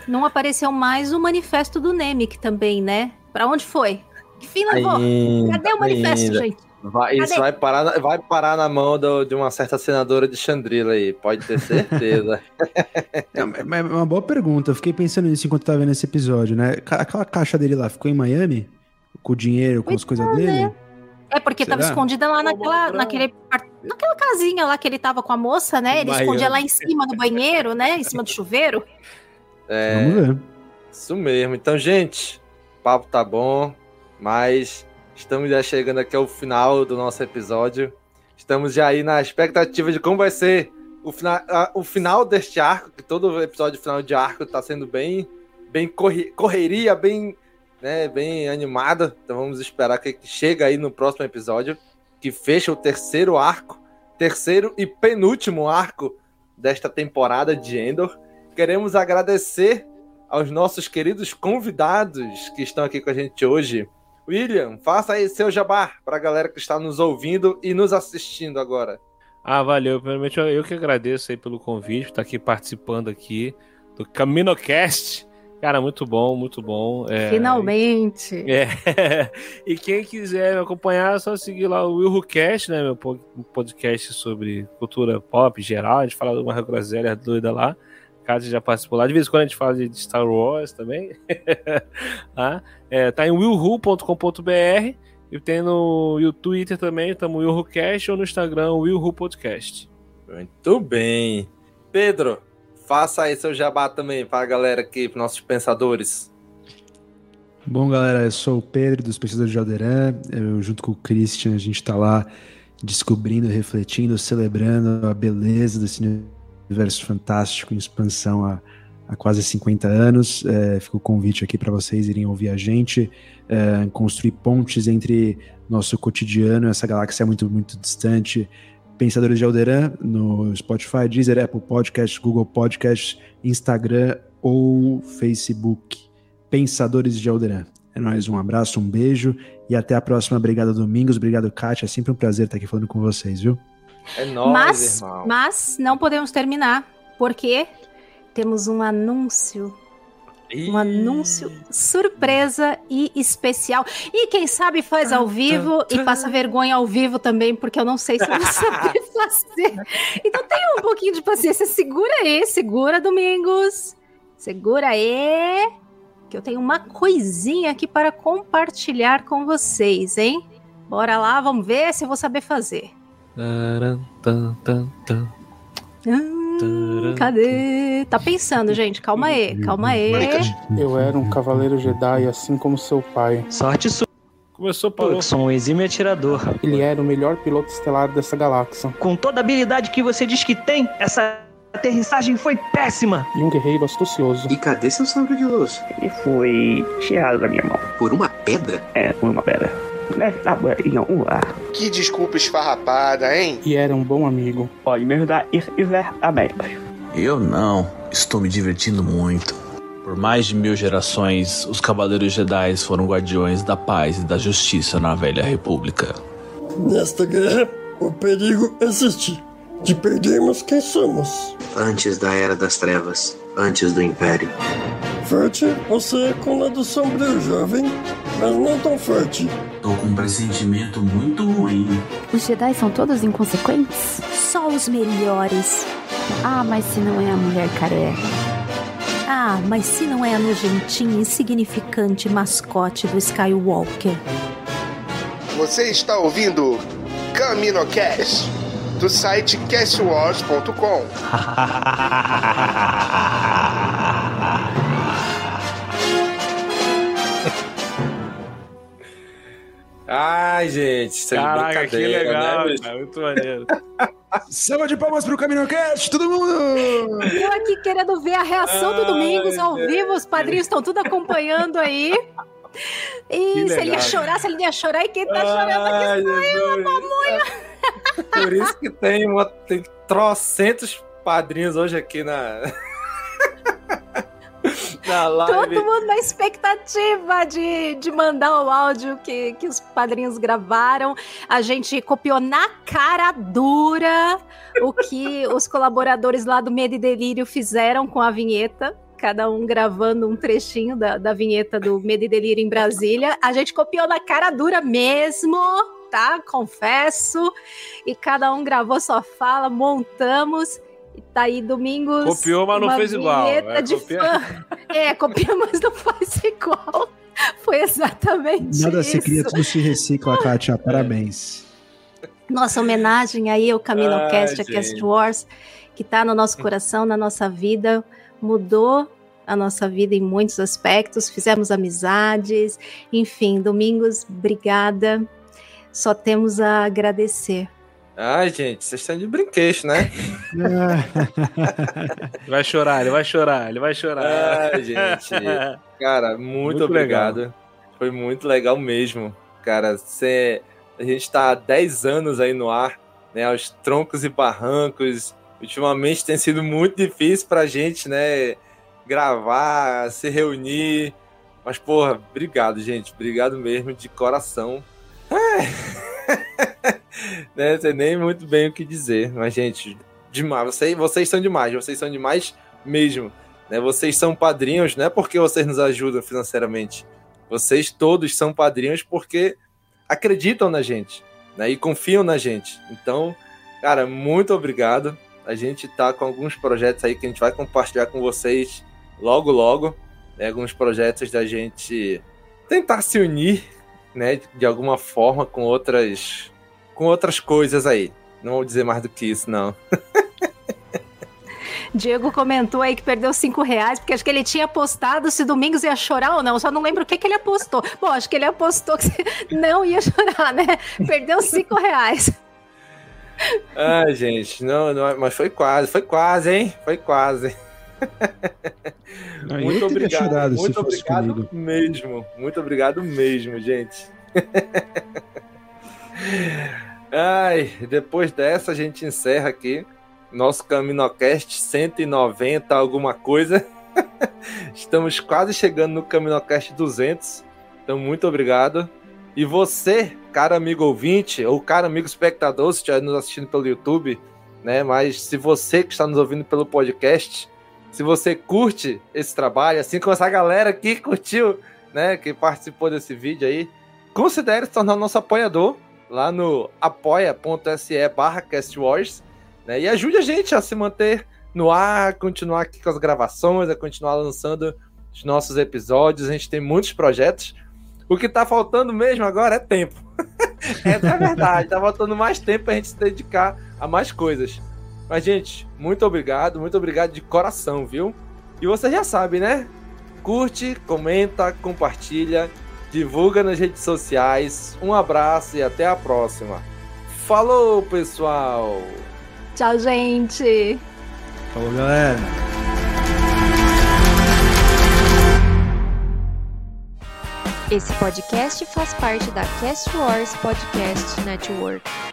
Não apareceu mais o manifesto do Nemic também, né? Para onde foi? Que fim levou? Cadê o manifesto, ainda. gente? Vai, isso vai parar, vai parar na mão do, de uma certa senadora de Chandrila aí, pode ter certeza. é, é uma boa pergunta, eu fiquei pensando nisso enquanto tava vendo esse episódio, né? Aquela caixa dele lá ficou em Miami? Com o dinheiro, com as coisas é, dele? Né? É, porque Será? tava escondida lá naquela, naquele, naquela casinha lá que ele tava com a moça, né? Ele Miami. escondia lá em cima do banheiro, né? Em cima do chuveiro. É, Vamos ver. Isso mesmo. Então, gente, o papo tá bom, mas Estamos já chegando aqui ao final do nosso episódio. Estamos já aí na expectativa de como vai ser o final, o final deste arco, que todo episódio final de arco está sendo bem, bem corre, correria, bem, né, bem animada. Então vamos esperar que chega aí no próximo episódio, que fecha o terceiro arco, terceiro e penúltimo arco desta temporada de Endor. Queremos agradecer aos nossos queridos convidados que estão aqui com a gente hoje. William, faça aí seu jabá para a galera que está nos ouvindo e nos assistindo agora. Ah, valeu. Primeiramente, eu que agradeço aí pelo convite, por estar aqui participando aqui do CaminoCast. Cara, muito bom, muito bom. É, Finalmente! É, e quem quiser me acompanhar, é só seguir lá o WilhoCast, né? Meu podcast sobre cultura pop geral. A gente fala de uma groselha doida lá. Cássio já participou lá. De vez em quando a gente fala de Star Wars também. ah, é, tá em willhu.com.br e tem no Twitter também, estamos WillhuCast ou no Instagram, Willhu Podcast. Muito bem. Pedro, faça aí seu jabá também para a galera aqui, para nossos pensadores. Bom, galera, eu sou o Pedro dos Pensadores de Alderan. Eu, junto com o Christian, a gente está lá descobrindo, refletindo, celebrando a beleza desse universo fantástico em expansão há, há quase 50 anos. É, fica o convite aqui para vocês irem ouvir a gente, é, construir pontes entre nosso cotidiano, essa galáxia é muito, muito distante. Pensadores de Alderan no Spotify, Deezer, Apple Podcasts, Google Podcasts, Instagram ou Facebook. pensadores de Alderan. É nóis, um abraço, um beijo e até a próxima. Obrigado, Domingos. Obrigado, Kátia. É sempre um prazer estar aqui falando com vocês, viu? É nóis, mas, irmão. mas não podemos terminar, porque temos um anúncio. Um anúncio surpresa e especial. E quem sabe faz ao vivo e passa vergonha ao vivo também, porque eu não sei se eu vou saber fazer. Então tenha um pouquinho de paciência. Segura aí, segura, Domingos. Segura aí, que eu tenho uma coisinha aqui para compartilhar com vocês, hein? Bora lá, vamos ver se eu vou saber fazer. Hum, cadê? Tá pensando, gente. Calma aí, calma aí. Eu era um cavaleiro Jedi, assim como seu pai. Sorte sua. Começou por Eu sou um exímio atirador. Ele era o melhor piloto estelar dessa galáxia. Com toda a habilidade que você diz que tem, essa aterrissagem foi péssima. E um guerreiro astucioso. E cadê seu sabre de luz? Ele foi tirado da minha mão. Por uma pedra? É, por uma pedra. A. Que desculpa esfarrapada, hein? E era um bom amigo. Pode me ajudar e estiver aberto. Eu não. Estou me divertindo muito. Por mais de mil gerações, os Cavaleiros Jedi foram guardiões da paz e da justiça na Velha República. Nesta guerra, o perigo existe de perdermos quem somos. Antes da Era das Trevas, antes do Império. Forte, você é com o lado sombrio, jovem, mas não tão forte. Tô com um pressentimento muito ruim. Os Jedi são todos inconsequentes? Só os melhores. Ah, mas se não é a mulher careca. Ah, mas se não é a nojentinha, insignificante mascote do Skywalker. Você está ouvindo CaminoCast, do site castwars.com. Ai, gente, isso é Caraca, que brincadeira, legal, né, cara, muito maneiro. Salva de palmas pro CaminoCast, todo mundo! Eu aqui querendo ver a reação do Domingos ao Deus. vivo, os padrinhos estão tudo acompanhando aí. E se ele ia chorar, se ele ia chorar, e quem tá chorando aqui sou eu, a pamonha. Por isso que tem, uma, tem trocentos padrinhos hoje aqui na. Todo mundo na expectativa de, de mandar o áudio que, que os padrinhos gravaram. A gente copiou na cara dura o que os colaboradores lá do Medo e Delírio fizeram com a vinheta. Cada um gravando um trechinho da, da vinheta do Medo e Delírio em Brasília. A gente copiou na cara dura mesmo, tá? Confesso. E cada um gravou sua fala, montamos. Tá aí domingos. Copiou, mas não uma fez igual. É, de copiar- fã. É, copia, mas não faz igual. Foi exatamente Nada isso. se cria, tudo se recicla, Kátia. Parabéns. Nossa homenagem aí ao CaminoCast, Ai, a Cast. Wars, que tá no nosso coração, na nossa vida, mudou a nossa vida em muitos aspectos, fizemos amizades, enfim, Domingos, obrigada. Só temos a agradecer. Ai, gente, vocês estão de brinquedo, né? Vai chorar, ele vai chorar, ele vai chorar. Ai, gente. Cara, muito, Muito obrigado. Foi muito legal mesmo. Cara, a gente tá há 10 anos aí no ar, né? Aos troncos e barrancos. Ultimamente tem sido muito difícil pra gente, né? Gravar, se reunir. Mas, porra, obrigado, gente. Obrigado mesmo, de coração. Ai. né? Sei nem muito bem o que dizer. Mas, gente, demais. Vocês, vocês são demais. Vocês são demais mesmo. Né? Vocês são padrinhos, não é porque vocês nos ajudam financeiramente. Vocês todos são padrinhos porque acreditam na gente né? e confiam na gente. Então, cara, muito obrigado. A gente tá com alguns projetos aí que a gente vai compartilhar com vocês logo, logo. Né? Alguns projetos da gente tentar se unir, né? De alguma forma com outras, com outras coisas aí. Não vou dizer mais do que isso, não. Diego comentou aí que perdeu cinco reais, porque acho que ele tinha apostado se Domingos ia chorar ou não. Só não lembro o que, que ele apostou. Bom, acho que ele apostou que não ia chorar, né? Perdeu cinco reais. Ai, gente, não, não, mas foi quase, foi quase, hein? Foi quase. Não, muito obrigado, chorado se muito fosse obrigado comigo. mesmo, muito obrigado mesmo, gente. Ai, depois dessa a gente encerra aqui nosso CaminoCast 190 alguma coisa. Estamos quase chegando no CaminoCast 200. Então, muito obrigado. E você, cara amigo ouvinte, ou cara amigo espectador, se estiver nos assistindo pelo YouTube, né? Mas se você que está nos ouvindo pelo podcast, se você curte esse trabalho, assim como essa galera que curtiu, né? Que participou desse vídeo aí, considere se tornar nosso apoiador lá no apoia.se barra castwars, né? E ajude a gente a se manter no ar, continuar aqui com as gravações, a continuar lançando os nossos episódios. A gente tem muitos projetos. O que tá faltando mesmo agora é tempo. Essa é a verdade. Tá faltando mais tempo pra gente se dedicar a mais coisas. Mas, gente, muito obrigado, muito obrigado de coração, viu? E você já sabe, né? Curte, comenta, compartilha, divulga nas redes sociais. Um abraço e até a próxima. Falou, pessoal! Tchau, gente! Falou, galera! Esse podcast faz parte da Cast Wars Podcast Network.